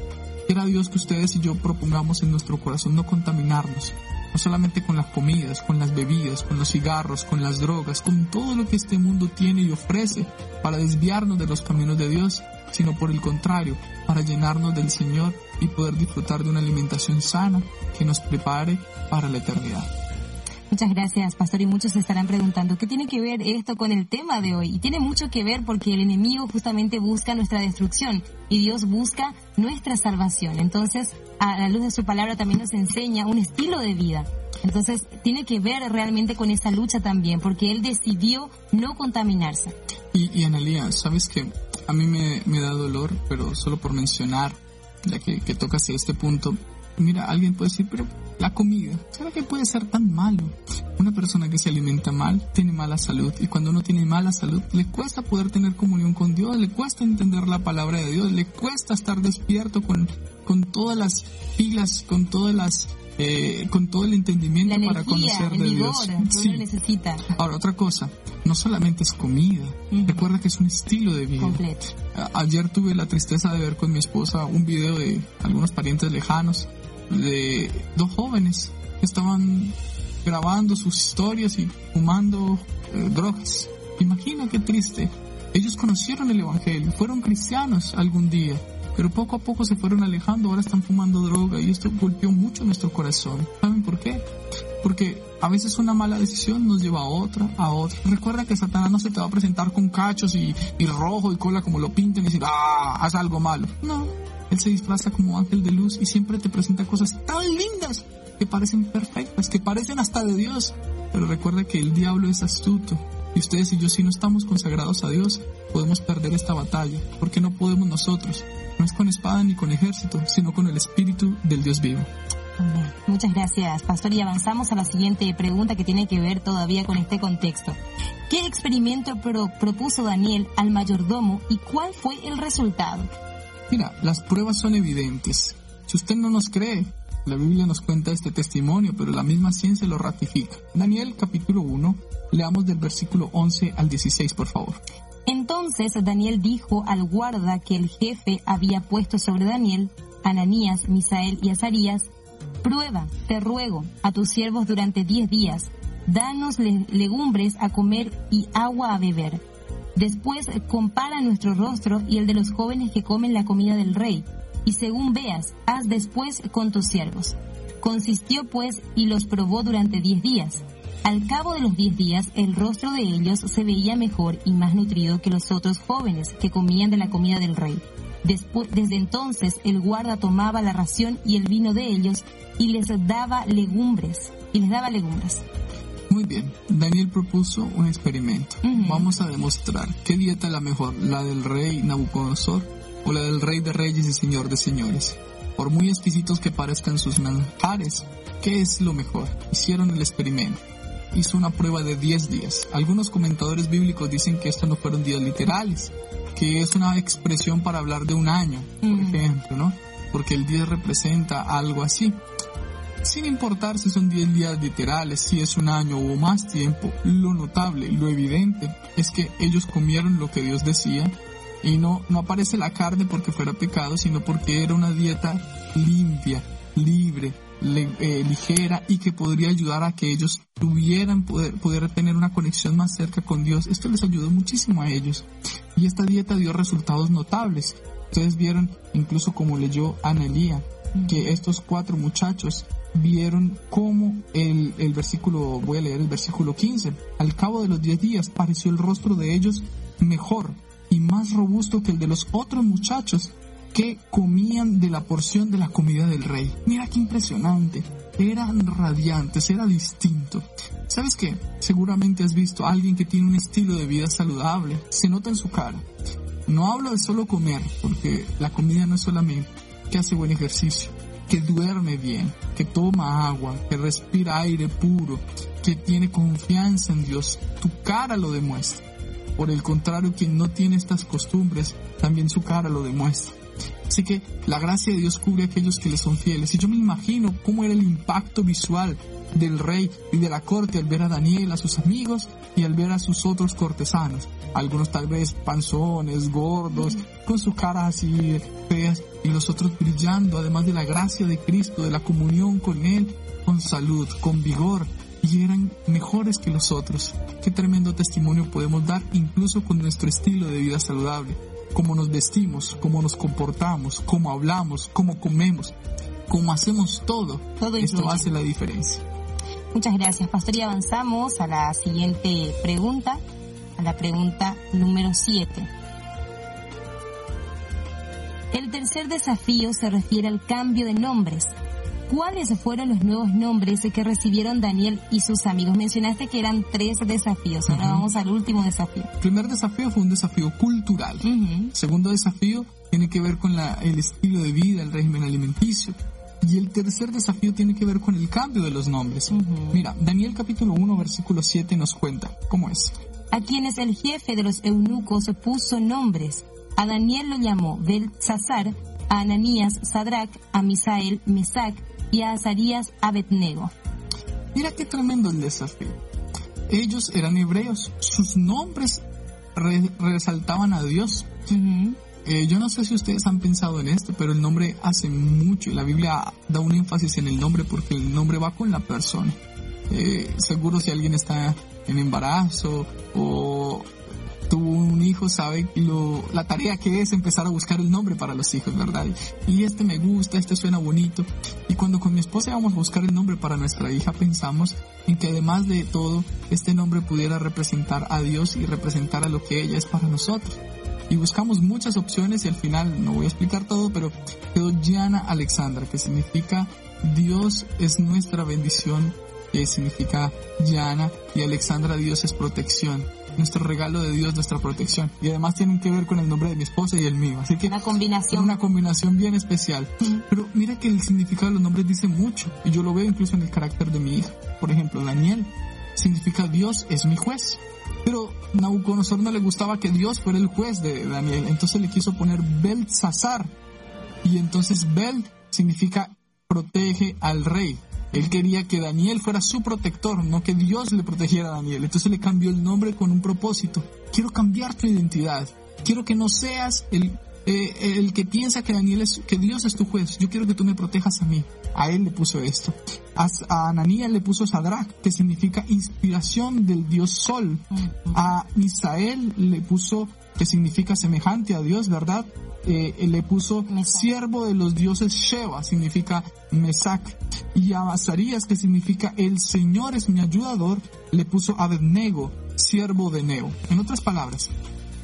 [SPEAKER 2] Quiera Dios que ustedes y yo propongamos en nuestro corazón no contaminarnos, no solamente con las comidas, con las bebidas, con los cigarros, con las drogas, con todo lo que este mundo tiene y ofrece para desviarnos de los caminos de Dios, sino por el contrario, para llenarnos del Señor y poder disfrutar de una alimentación sana que nos prepare para la eternidad.
[SPEAKER 3] Muchas gracias, pastor. Y muchos se estarán preguntando, ¿qué tiene que ver esto con el tema de hoy? Y tiene mucho que ver porque el enemigo justamente busca nuestra destrucción y Dios busca nuestra salvación. Entonces, a la luz de su palabra también nos enseña un estilo de vida. Entonces, tiene que ver realmente con esa lucha también, porque Él decidió no contaminarse.
[SPEAKER 2] Y, y Analia, ¿sabes que A mí me, da dolor, pero solo por mencionar, ya que, que tocas este punto, mira, alguien puede decir, pero la comida, ¿será que puede ser tan malo? Una persona que se alimenta mal tiene mala salud y cuando uno tiene mala salud le cuesta poder tener comunión con Dios, le cuesta entender la palabra de Dios, le cuesta estar despierto con, con todas las pilas, con todas las eh, con todo el entendimiento
[SPEAKER 3] energía,
[SPEAKER 2] para conocer de
[SPEAKER 3] vigor,
[SPEAKER 2] Dios.
[SPEAKER 3] Sí. necesita.
[SPEAKER 2] Ahora, otra cosa, no solamente es comida, uh -huh. recuerda que es un estilo de vida.
[SPEAKER 3] Completo.
[SPEAKER 2] Ayer tuve la tristeza de ver con mi esposa un video de algunos parientes lejanos de dos jóvenes que estaban grabando sus historias y fumando eh, drogas. Imagina qué triste. Ellos conocieron el Evangelio, fueron cristianos algún día, pero poco a poco se fueron alejando, ahora están fumando droga y esto golpeó mucho nuestro corazón. ¿Saben por qué? Porque a veces una mala decisión nos lleva a otra, a otra. Recuerda que Satanás no se te va a presentar con cachos y, y rojo y cola como lo pinten y decir, ah, haz algo malo. No, él se disfraza como ángel de luz y siempre te presenta cosas tan lindas que parecen perfectas, que parecen hasta de Dios. Pero recuerda que el diablo es astuto Y ustedes y yo, si no estamos consagrados a Dios, podemos perder esta batalla, porque no podemos nosotros. No es con espada ni con ejército, sino con el Espíritu del Dios vivo.
[SPEAKER 3] Muchas gracias, Pastor. Y avanzamos a la siguiente pregunta que tiene que ver todavía con este contexto. ¿Qué experimento pro- propuso Daniel al mayordomo y cuál fue el resultado?
[SPEAKER 2] Mira, las pruebas son evidentes. Si usted no nos cree, la Biblia nos cuenta este testimonio, pero la misma ciencia lo ratifica. Daniel capítulo 1, leamos del versículo 11 al 16, por favor.
[SPEAKER 3] Entonces Daniel dijo al guarda que el jefe había puesto sobre Daniel, Ananías, Misael y Azarías, prueba, te ruego, a tus siervos durante diez días, danos le- legumbres a comer y agua a beber. Después compara nuestro rostro y el de los jóvenes que comen la comida del rey, y según veas, haz después con tus siervos. Consistió pues y los probó durante diez días. Al cabo de los diez días, el rostro de ellos se veía mejor y más nutrido que los otros jóvenes que comían de la comida del rey. Despu- desde entonces el guarda tomaba la ración y el vino de ellos y les daba legumbres, y les daba legumbres.
[SPEAKER 2] Muy bien, Daniel propuso un experimento. Vamos a demostrar qué dieta es la mejor, la del rey Nabucodonosor o la del rey de reyes y señor de señores. Por muy exquisitos que parezcan sus manjares, ¿qué es lo mejor? Hicieron el experimento. Hizo una prueba de 10 días. Algunos comentadores bíblicos dicen que estos no fueron días literales, que es una expresión para hablar de un año, por ejemplo, ¿no? Porque el 10 representa algo así. Sin importar si son 10 días literales, si es un año o más tiempo, lo notable, lo evidente es que ellos comieron lo que Dios decía y no, no aparece la carne porque fuera pecado, sino porque era una dieta limpia, libre, eh, ligera y que podría ayudar a que ellos tuvieran poder, poder tener una conexión más cerca con Dios. Esto les ayudó muchísimo a ellos. Y esta dieta dio resultados notables. Ustedes vieron, incluso como leyó Anelía, que estos cuatro muchachos vieron cómo el, el versículo, voy a leer el versículo 15, al cabo de los 10 días pareció el rostro de ellos mejor y más robusto que el de los otros muchachos que comían de la porción de la comida del rey. Mira qué impresionante. Eran radiantes, era distinto. ¿Sabes qué? Seguramente has visto a alguien que tiene un estilo de vida saludable. Se nota en su cara. No hablo de solo comer, porque la comida no es solamente que hace buen ejercicio, que duerme bien, que toma agua, que respira aire puro, que tiene confianza en Dios. Tu cara lo demuestra. Por el contrario, quien no tiene estas costumbres, también su cara lo demuestra. Así que la gracia de Dios cubre a aquellos que le son fieles. Y yo me imagino cómo era el impacto visual del rey y de la corte al ver a Daniel, a sus amigos y al ver a sus otros cortesanos. Algunos tal vez panzones, gordos, con sus caras así feas y los otros brillando, además de la gracia de Cristo, de la comunión con Él, con salud, con vigor. Y eran mejores que los otros. Qué tremendo testimonio podemos dar incluso con nuestro estilo de vida saludable cómo nos vestimos, cómo nos comportamos, cómo hablamos, cómo comemos, cómo hacemos todo.
[SPEAKER 3] Todo
[SPEAKER 2] Esto hace la diferencia.
[SPEAKER 3] Muchas gracias, Pastor. Y avanzamos a la siguiente pregunta, a la pregunta número 7. El tercer desafío se refiere al cambio de nombres. ¿Cuáles fueron los nuevos nombres que recibieron Daniel y sus amigos? Mencionaste que eran tres desafíos. Ahora vamos al último desafío.
[SPEAKER 2] El primer desafío fue un desafío cultural. El segundo desafío tiene que ver con la- el estilo de vida, el régimen alimenticio. Y el tercer desafío tiene que ver con el cambio de los nombres. Mira, Daniel capítulo 1 versículo 7 nos cuenta cómo es.
[SPEAKER 3] a quienes el jefe de los eunucos puso nombres. A Daniel lo llamó Belsasar, a Ananías Sadrach, a Misael Mesac y a Azarías Abednego.
[SPEAKER 2] Mira qué tremendo el desafío. Ellos eran hebreos, sus nombres re- resaltaban a Dios. Eh, yo no sé si ustedes han pensado en esto, pero el nombre hace mucho y la Biblia da un énfasis en el nombre porque el nombre va con la persona. Eh, seguro si alguien está en embarazo o tuvo un hijo, sabe lo, la tarea que es empezar a buscar el nombre para los hijos, ¿verdad? Y este me gusta, este suena bonito. Y cuando con mi esposa íbamos a buscar el nombre para nuestra hija, pensamos en que además de todo, este nombre pudiera representar a Dios y representar a lo que ella es para nosotros y buscamos muchas opciones y al final no voy a explicar todo, pero quedó Diana Alexandra, que significa Dios es nuestra bendición, que significa Diana y Alexandra Dios es protección. Nuestro regalo de Dios, nuestra protección. Y además tienen que ver con el nombre de mi esposa y el mío. Así que
[SPEAKER 3] Una combinación.
[SPEAKER 2] una combinación bien especial. Pero mira que el significado de los nombres dice mucho. Y yo lo veo incluso en el carácter de mi hija. Por ejemplo, Daniel significa Dios es mi juez. Pero Nabucodonosor no le gustaba que Dios fuera el juez de Daniel. Entonces le quiso poner Belsasar. Y entonces Bel significa protege al rey. Él quería que Daniel fuera su protector, no que Dios le protegiera a Daniel. Entonces le cambió el nombre con un propósito. Quiero cambiar tu identidad. Quiero que no seas el, eh, el que piensa que Daniel es, que Dios es tu juez. Yo quiero que tú me protejas a mí. A él le puso esto. A, Ananías le puso Sadrach, que significa inspiración del dios Sol. A Misael le puso, que significa semejante a Dios, ¿verdad? Eh, le puso
[SPEAKER 3] Mesac.
[SPEAKER 2] siervo de los dioses Sheba, significa Mesac. Y a Azarías, que significa el Señor es mi ayudador, le puso Abednego, siervo de Neo. En otras palabras,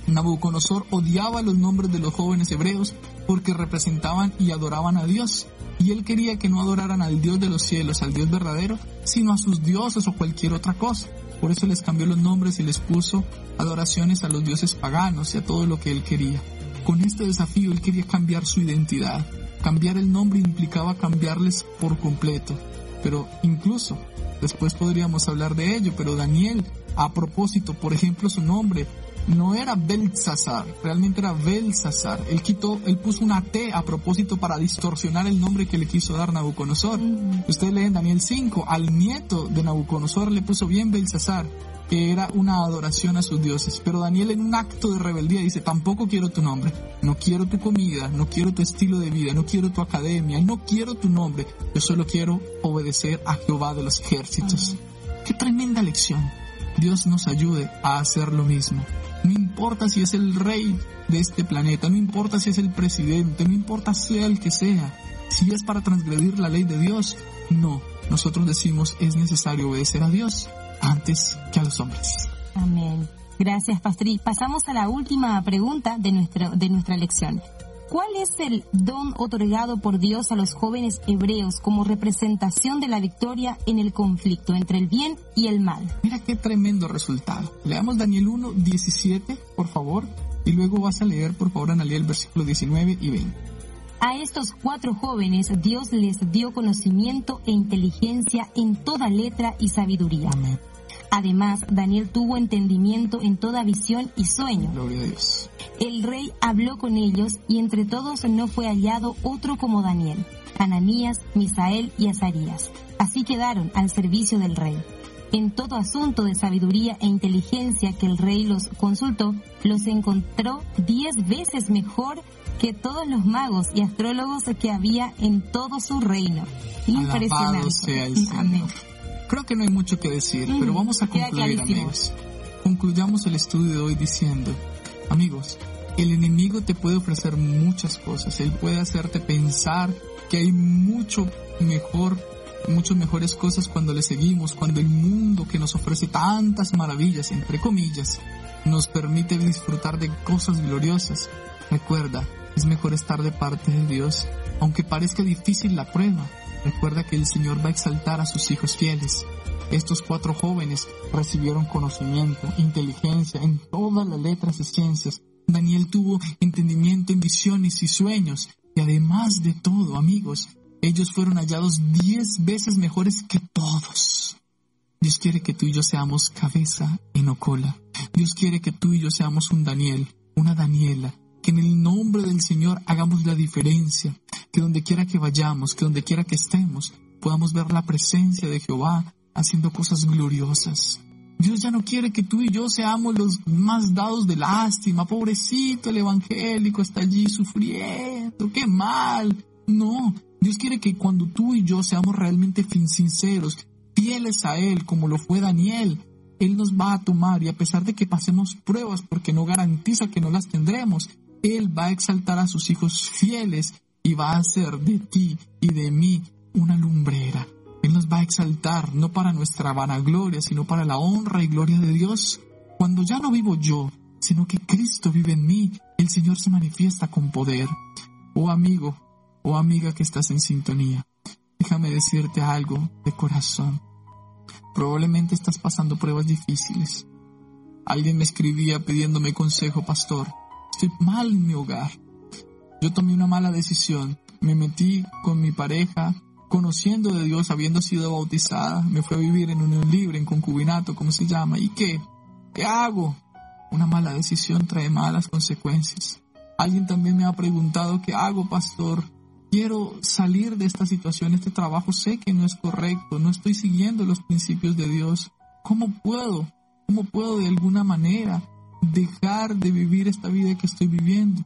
[SPEAKER 2] Nabucodonosor odiaba los nombres de los jóvenes hebreos porque representaban y adoraban a Dios. Y él quería que no adoraran al Dios de los cielos, al Dios verdadero, sino a sus dioses o cualquier otra cosa. Por eso les cambió los nombres y les puso adoraciones a los dioses paganos y a todo lo que él quería. Con este desafío él quería cambiar su identidad. Cambiar el nombre implicaba cambiarles por completo. Pero incluso, después podríamos hablar de ello, pero Daniel, a propósito, por ejemplo, su nombre no era Belsasar, realmente era Belsasar. Él quitó, él puso una T a propósito para distorsionar el nombre que le quiso dar Nabucodonosor. Usted lee en Daniel 5, al nieto de Nabucodonosor le puso bien Belsasar, que era una adoración a sus dioses. Pero Daniel en un acto de rebeldía dice, tampoco quiero tu nombre, no quiero tu comida, no quiero tu estilo de vida, no quiero tu academia, no quiero tu nombre, yo solo quiero obedecer a Jehová de los ejércitos. Qué tremenda lección. Dios nos ayude a hacer lo mismo. No importa si es el rey de este planeta, no importa si es el presidente, no importa sea el que sea. Si es para transgredir la ley de Dios, no. Nosotros decimos es necesario obedecer a Dios antes que a los hombres.
[SPEAKER 3] Amén. Gracias, Pastor. Pasamos a la última pregunta de, nuestro, de nuestra lección. ¿Cuál es el don otorgado por Dios a los jóvenes hebreos como representación de la victoria en el conflicto entre el bien y el mal?
[SPEAKER 2] Mira qué tremendo resultado. Leamos Daniel 1, 17, por favor, y luego vas a leer, por favor, Analia, el versículo 19 y 20.
[SPEAKER 3] A estos cuatro jóvenes Dios les dio conocimiento e inteligencia en toda letra y sabiduría.
[SPEAKER 2] Amén.
[SPEAKER 3] Además, Daniel tuvo entendimiento en toda visión y sueño.
[SPEAKER 2] Gloria a Dios.
[SPEAKER 3] El rey habló con ellos y entre todos no fue hallado otro como Daniel, Ananías, Misael y Azarías. Así quedaron al servicio del rey. En todo asunto de sabiduría e inteligencia que el rey los consultó, los encontró diez veces mejor que todos los magos y astrólogos que había en todo su reino. Impresionante.
[SPEAKER 2] Alabado sea el
[SPEAKER 3] Amén.
[SPEAKER 2] Creo que no hay mucho que decir,
[SPEAKER 3] Mm,
[SPEAKER 2] pero vamos a concluir, amigos. Concluyamos el estudio de hoy diciendo, amigos, el enemigo te puede ofrecer muchas cosas. Él puede hacerte pensar que hay mucho mejor, muchas mejores cosas cuando le seguimos, cuando el mundo que nos ofrece tantas maravillas, entre comillas, nos permite disfrutar de cosas gloriosas. Recuerda, es mejor estar de parte de Dios, aunque parezca difícil la prueba. Recuerda que el Señor va a exaltar a sus hijos fieles. Estos cuatro jóvenes recibieron conocimiento, inteligencia en todas las letras y ciencias. Daniel tuvo entendimiento en visiones y sueños. Y además de todo, amigos, ellos fueron hallados diez veces mejores que todos. Dios quiere que tú y yo seamos cabeza y no cola. Dios quiere que tú y yo seamos un Daniel, una Daniela, que en el nombre del Señor hagamos la diferencia, que donde quiera que vayamos, que donde quiera que estemos, podamos ver la presencia de Jehová haciendo cosas gloriosas. Dios ya no quiere que tú y yo seamos los más dados de lástima. Pobrecito, el evangélico está allí sufriendo, qué mal. No, Dios quiere que cuando tú y yo seamos realmente sinceros, fieles a Él, como lo fue Daniel, Él nos va a tomar y a pesar de que pasemos pruebas, porque no garantiza que no las tendremos, Él va a exaltar a sus hijos fieles y va a hacer de ti y de mí una lumbrera. Él nos va a exaltar no para nuestra vanagloria, sino para la honra y gloria de Dios. Cuando ya no vivo yo, sino que Cristo vive en mí, el Señor se manifiesta con poder. Oh amigo, oh amiga que estás en sintonía, déjame decirte algo de corazón. Probablemente estás pasando pruebas difíciles. Alguien me escribía pidiéndome consejo, pastor. Estoy mal en mi hogar. Yo tomé una mala decisión. Me metí con mi pareja, conociendo de Dios, habiendo sido bautizada. Me fui a vivir en unión libre, en concubinato, como se llama. ¿Y qué? ¿Qué hago? Una mala decisión trae malas consecuencias. Alguien también me ha preguntado, ¿qué hago, pastor? Quiero salir de esta situación, este trabajo sé que no es correcto, no estoy siguiendo los principios de Dios. ¿Cómo puedo? ¿Cómo puedo de alguna manera dejar de vivir esta vida que estoy viviendo?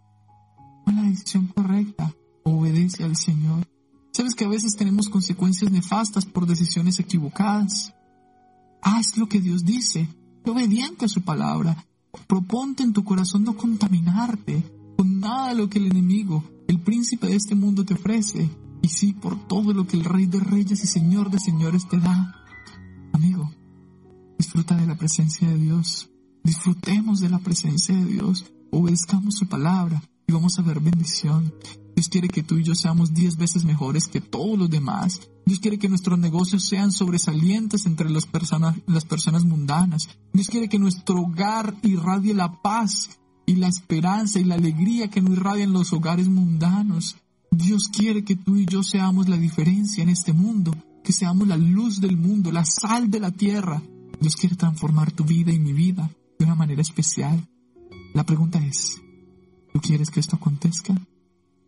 [SPEAKER 2] ¿Cuál es la decisión correcta? Obedece al Señor. ¿Sabes que a veces tenemos consecuencias nefastas por decisiones equivocadas? Haz lo que Dios dice, obediente a su palabra. Proponte en tu corazón no contaminarte con nada de lo que el enemigo, el príncipe de este mundo te ofrece, y sí por todo lo que el Rey de Reyes y Señor de Señores te da. Amigo, Disfruta de la presencia de Dios. Disfrutemos de la presencia de Dios. Obedezcamos su palabra y vamos a ver bendición. Dios quiere que tú y yo seamos diez veces mejores que todos los demás. Dios quiere que nuestros negocios sean sobresalientes entre las personas, las personas mundanas. Dios quiere que nuestro hogar irradie la paz y la esperanza y la alegría que no irradian los hogares mundanos. Dios quiere que tú y yo seamos la diferencia en este mundo, que seamos la luz del mundo, la sal de la tierra, Dios quiere transformar tu vida y mi vida de una manera especial. La pregunta es, ¿tú quieres que esto acontezca?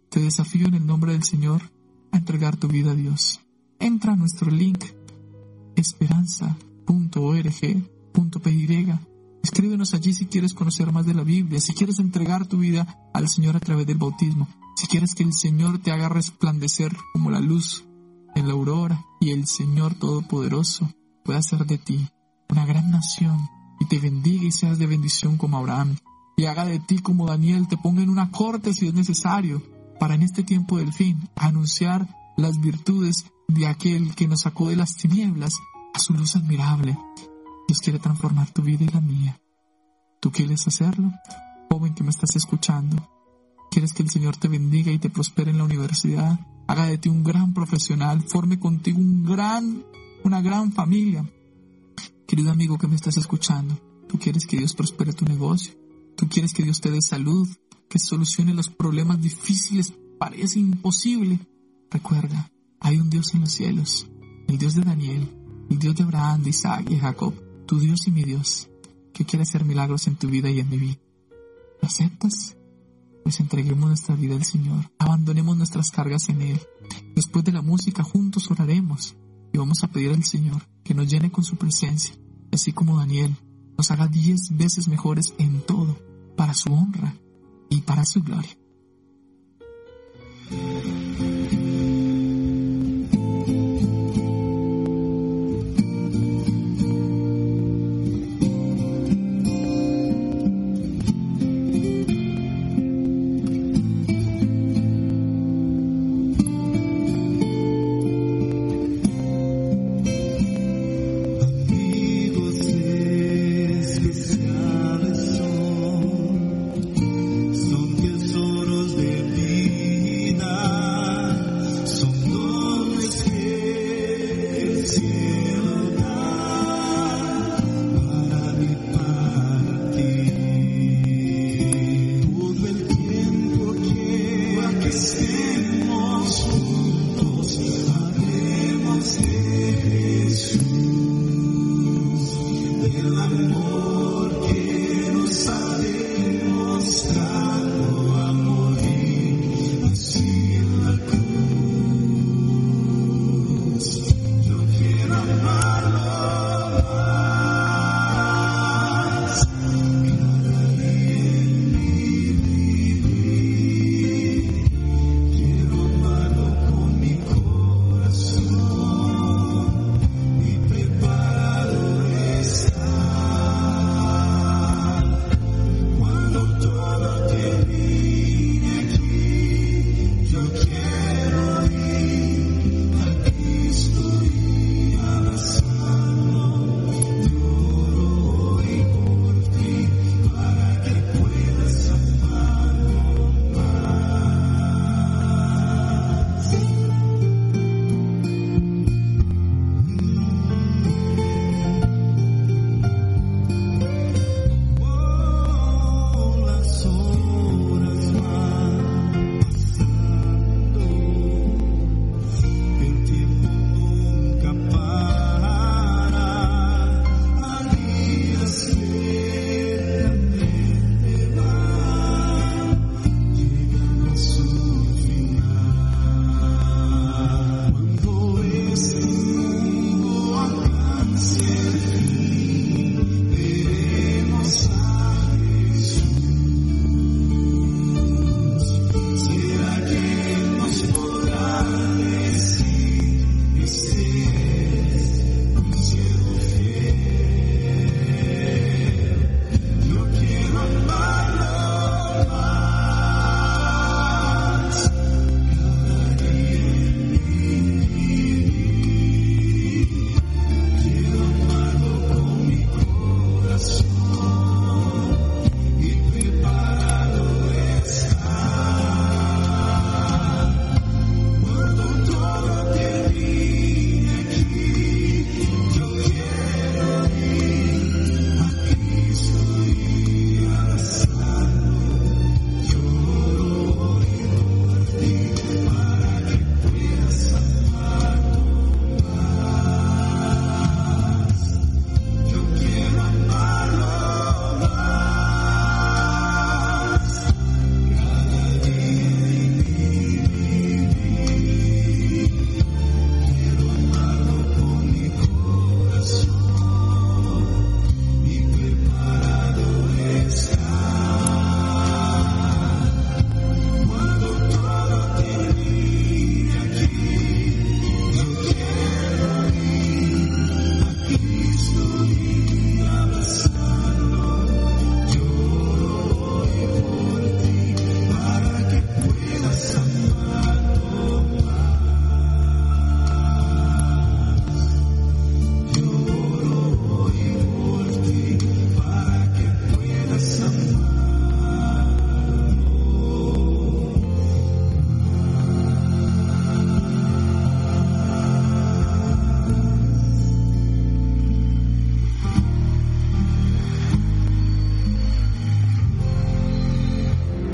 [SPEAKER 2] Te desafío en el nombre del Señor a entregar tu vida a Dios. Entra a nuestro link esperanza.org.py. Escríbenos allí si quieres conocer más de la Biblia, si quieres entregar tu vida al Señor a través del bautismo, si quieres que el Señor te haga resplandecer como la luz en la aurora y el Señor Todopoderoso pueda hacer de ti una gran nación, y te bendiga y seas de bendición como Abraham, y haga de ti como Daniel, te ponga en una corte si es necesario, para en este tiempo del fin anunciar las virtudes de aquel que nos sacó de las tinieblas a su luz admirable. Dios quiere transformar tu vida y la mía. ¿Tú quieres hacerlo? Joven que me estás escuchando, ¿quieres que el Señor te bendiga y te prospere en la universidad? Haga de ti un gran profesional, forme contigo un gran, una gran familia Querido amigo que me estás escuchando, tú quieres que Dios prospere tu negocio, tú quieres que Dios te dé salud, que solucione los problemas difíciles, parece imposible. Recuerda, hay un Dios en los cielos, el Dios de Daniel, el Dios de Abraham, de Isaac y Jacob, tu Dios y mi Dios, que quiere hacer milagros en tu vida y en mi vida. ¿Lo aceptas? Pues entreguemos nuestra vida al Señor, abandonemos nuestras cargas en Él. Después de la música juntos oraremos y vamos a pedir al Señor que nos llene con su presencia, así como Daniel nos haga diez veces mejores en todo, para su honra y para su gloria.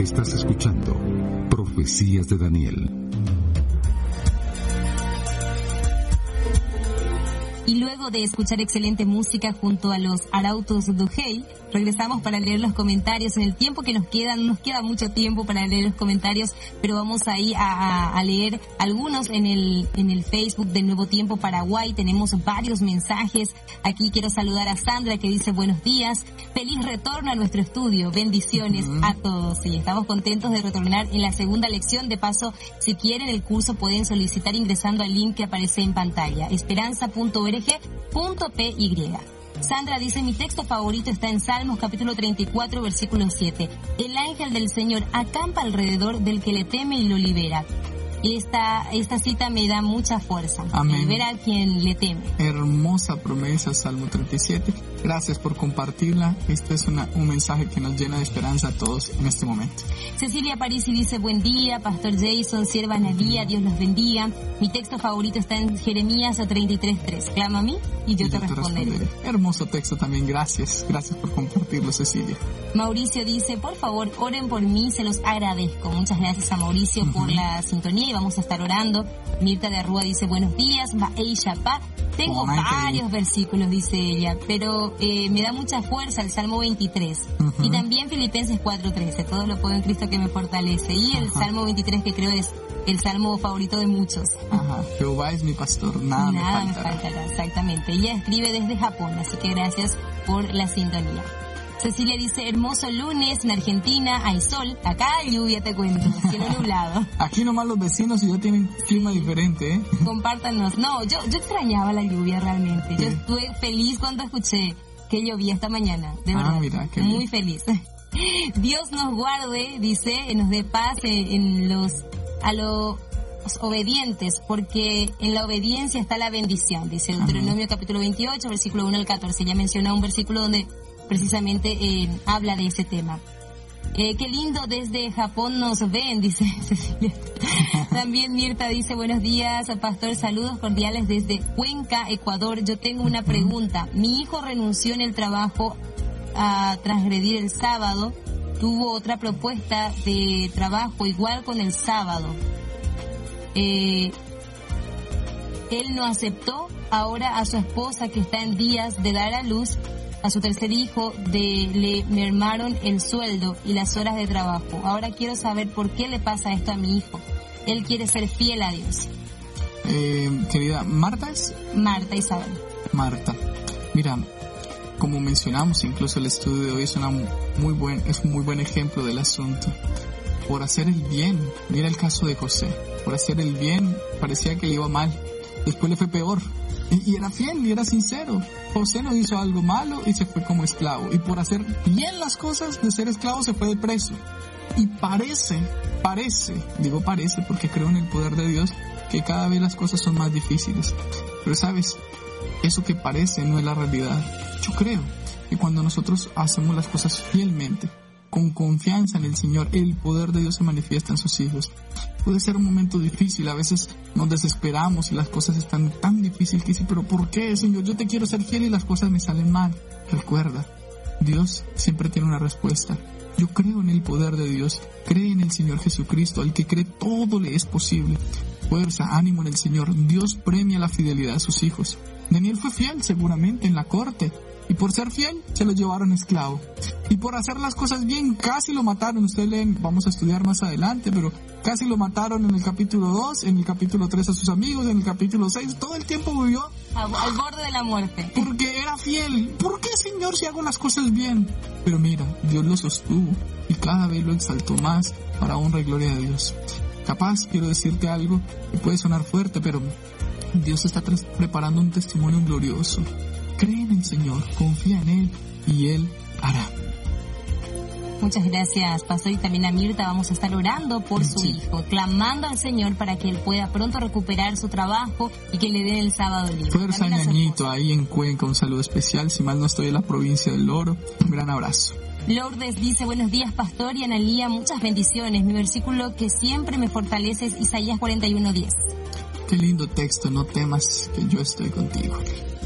[SPEAKER 1] Estás escuchando Profecías de Daniel.
[SPEAKER 3] Luego de escuchar excelente música junto a los Arautos Duhey, regresamos para leer los comentarios. En el tiempo que nos queda, no nos queda mucho tiempo para leer los comentarios, pero vamos ahí a, a, a leer algunos en el, en el Facebook de Nuevo Tiempo Paraguay. Tenemos varios mensajes. Aquí quiero saludar a Sandra que dice buenos días. Feliz retorno a nuestro estudio. Bendiciones a todos. Y estamos contentos de retornar en la segunda lección. De paso, si quieren el curso pueden solicitar ingresando al link que aparece en pantalla. esperanza.org.py. Sandra dice, mi texto favorito está en Salmos capítulo 34, versículo 7. El ángel del Señor acampa alrededor del que le teme y lo libera. Esta, esta cita me da mucha fuerza.
[SPEAKER 2] Amén.
[SPEAKER 3] Libera a quien le teme.
[SPEAKER 2] Hermosa promesa, Salmo 37. Gracias por compartirla. Este es una, un mensaje que nos llena de esperanza a todos en este momento.
[SPEAKER 3] Cecilia Parisi dice, buen día, Pastor Jason, sierva Nadia, Dios los bendiga. Mi texto favorito está en Jeremías 33.3. Clama a mí y yo,
[SPEAKER 2] Y
[SPEAKER 3] te responderé.
[SPEAKER 2] Hermoso texto también. Gracias. Gracias por compartirlo, Cecilia.
[SPEAKER 3] Mauricio dice, por favor, oren por mí, se los agradezco. Muchas gracias a Mauricio por la sintonía vamos a estar orando. Mirta de Arrua dice, buenos días, Pa. Tengo varios versículos, dice ella, pero eh, me da mucha fuerza el Salmo 23
[SPEAKER 2] Ujú.
[SPEAKER 3] y también Filipenses 4.13, todo lo puedo en Cristo que me fortalece. Y el
[SPEAKER 2] Ajá.
[SPEAKER 3] Salmo 23 que creo es el salmo favorito de muchos.
[SPEAKER 2] Ajá. Jehová es mi pastor. Nada,
[SPEAKER 3] Nada
[SPEAKER 2] me
[SPEAKER 3] me
[SPEAKER 2] faltará.
[SPEAKER 3] faltará, exactamente. Ella escribe desde Japón, así que gracias por la sintonía. Cecilia dice, hermoso lunes en Argentina, hay sol, acá hay lluvia, te cuento, cielo nublado.
[SPEAKER 2] Aquí nomás los vecinos ya tienen clima diferente, ¿eh?
[SPEAKER 3] Compártanos. No, yo, yo extrañaba la lluvia realmente. Yo estuve feliz cuando escuché que llovía esta mañana, de
[SPEAKER 2] Ah,
[SPEAKER 3] verdad.
[SPEAKER 2] mira, qué
[SPEAKER 3] Muy
[SPEAKER 2] bien.
[SPEAKER 3] feliz. Dios nos guarde, dice, nos dé paz eh, en los, a los obedientes, porque en la obediencia está la bendición, dice Deuteronomio capítulo 28, versículo 1 al 14. Ya menciona un versículo donde precisamente eh, habla de ese tema. Eh, qué lindo desde Japón nos ven, dice Cecilia. También Mirta dice, buenos días, pastor, saludos cordiales desde Cuenca, Ecuador. Yo tengo una pregunta. Mi hijo renunció en el trabajo a transgredir el sábado. Tuvo otra propuesta de trabajo igual con el sábado. Eh, él no aceptó. Ahora a su esposa que está en días de dar a luz, a su tercer hijo, de, le mermaron el sueldo y las horas de trabajo. Ahora quiero saber por qué le pasa esto a mi hijo. Él quiere ser fiel a Dios.
[SPEAKER 2] Eh, querida, ¿Marta es?
[SPEAKER 3] Marta Isabel.
[SPEAKER 2] Marta. Mira, como mencionamos, incluso el estudio de hoy es, una muy buen, es un muy buen ejemplo del asunto. Por hacer el bien, mira el caso de José, por hacer el bien parecía que le iba mal, después le fue peor, y, era fiel y era sincero. José no hizo algo malo y se fue como esclavo. Y por hacer bien las cosas de ser esclavo se fue de preso. Y parece, parece, digo parece porque creo en el poder de Dios, que cada vez las cosas son más difíciles. Pero sabes, eso que parece no es la realidad. Yo creo que cuando nosotros hacemos las cosas fielmente, con confianza en el Señor, el poder de Dios se manifiesta en sus hijos. Puede ser un momento difícil, a veces nos desesperamos y las cosas están tan difíciles que dice, pero ¿por qué, Señor? Yo te quiero ser fiel y las cosas me salen mal. Recuerda, Dios siempre tiene una respuesta. Yo creo en el poder de Dios, cree en el Señor Jesucristo, al que cree todo le es posible. Fuerza, ánimo en el Señor, Dios premia la fidelidad de sus hijos. Daniel fue fiel seguramente en la corte, y por ser fiel se lo llevaron esclavo. Y por hacer las cosas bien casi lo mataron. Ustedes leen, vamos a estudiar más adelante, pero casi lo mataron en el capítulo 2, en el capítulo 3 a sus amigos, en el capítulo 6. Todo el tiempo vivió
[SPEAKER 3] al borde de la muerte.
[SPEAKER 2] Porque era fiel. ¿Por qué, Señor, si hago las cosas bien? Pero mira, Dios lo sostuvo y cada vez lo exaltó más para honra y gloria de Dios. Capaz quiero decirte algo que puede sonar fuerte, pero Dios está preparando un testimonio glorioso Cree en el Señor, confía en Él y Él hará.
[SPEAKER 3] Muchas gracias, Pastor, y también a Mirta. Vamos a estar orando por su hijo, clamando al Señor para que él pueda pronto recuperar su trabajo y que le den el sábado libre.
[SPEAKER 2] Fuerza, ñañito, ahí en Cuenca, un saludo especial. Si mal no estoy en la provincia del Loro, un gran abrazo.
[SPEAKER 3] Lourdes dice, buenos días, Pastor y Analía, muchas bendiciones. Mi versículo que siempre me fortalece es Isaías 41.10.
[SPEAKER 2] Qué lindo texto, no temas que yo estoy contigo.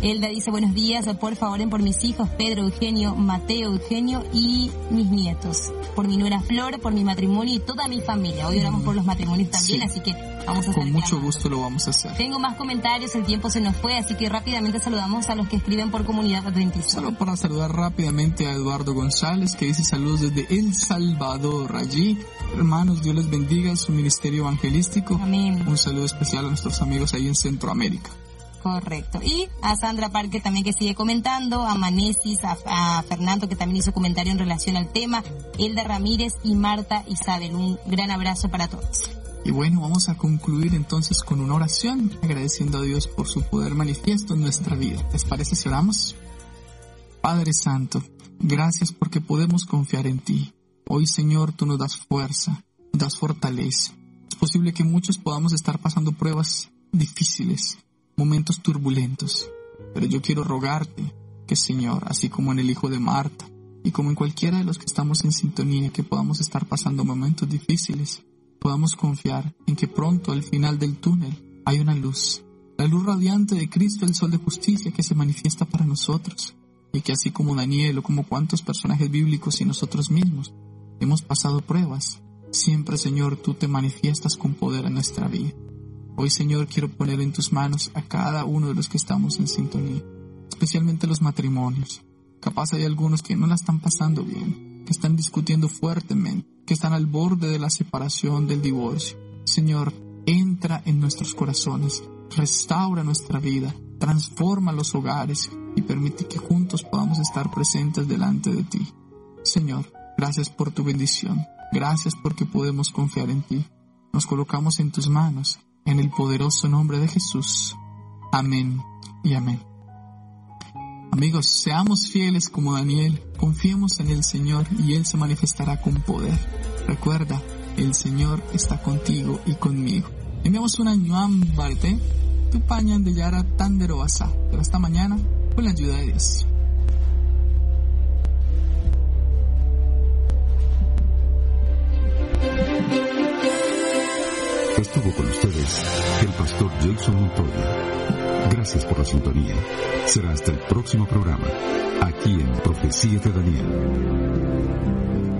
[SPEAKER 3] Elda dice buenos días, por favor, por mis hijos Pedro, Eugenio, Mateo, Eugenio y mis nietos. Por mi nuera Flor, por mi matrimonio y toda mi familia. Hoy oramos por los matrimonios también, así que vamos a
[SPEAKER 2] Con mucho gusto lo vamos a hacer.
[SPEAKER 3] Tengo más comentarios, el tiempo se nos fue, así que rápidamente saludamos a los que escriben por comunidad adventista.
[SPEAKER 2] Solo para saludar rápidamente a Eduardo González, que dice saludos desde El Salvador. Allí, hermanos, Dios les bendiga su ministerio evangelístico.
[SPEAKER 3] Amén.
[SPEAKER 2] Un saludo especial a nuestros amigos ahí en Centroamérica.
[SPEAKER 3] Correcto. Y a Sandra Parker también que sigue comentando, a Manesis, a, Fernando que también hizo comentario en relación al tema, Elda Ramírez y Marta Isabel. Un gran abrazo para todos.
[SPEAKER 2] Y bueno, vamos a concluir entonces con una oración, agradeciendo a Dios por su poder manifiesto en nuestra vida. ¿Les parece si oramos? Padre Santo, gracias porque podemos confiar en ti. Hoy, Señor, tú nos das fuerza, das fortaleza. Es posible que muchos podamos estar pasando pruebas difíciles, momentos turbulentos, pero yo quiero rogarte que Señor, así como en el hijo de Marta, y como en cualquiera de los que estamos en sintonía, que podamos estar pasando momentos difíciles, podamos confiar en que pronto al final del túnel hay una luz, la luz radiante de Cristo, el sol de justicia que se manifiesta para nosotros, y que así como Daniel o como cuantos personajes bíblicos y nosotros mismos hemos pasado pruebas, siempre Señor tú te manifiestas con poder en nuestra vida. Hoy, Señor, quiero poner en tus manos a cada uno de los que estamos en sintonía, especialmente los matrimonios. Capaz hay algunos que no la están pasando bien, que están discutiendo fuertemente, que están al borde de la separación, del divorcio. Señor, entra en nuestros corazones, restaura nuestra vida, transforma los hogares y permite que juntos podamos estar presentes delante de ti. Señor, gracias por tu bendición, gracias porque podemos confiar en ti. Nos colocamos en tus manos en el poderoso nombre de Jesús. Amén y amén. Amigos, seamos fieles como Daniel, confiemos en el Señor y Él se manifestará con poder. Recuerda, el Señor está contigo y conmigo. Enviamos un año Barte, tu pañan de Yara Tanderoasa. Pero hasta mañana, con la ayuda de Dios.
[SPEAKER 1] Estuvo con ustedes el pastor Jason Montoya. Gracias por la sintonía. Será hasta el próximo programa, aquí en Profecía de Daniel.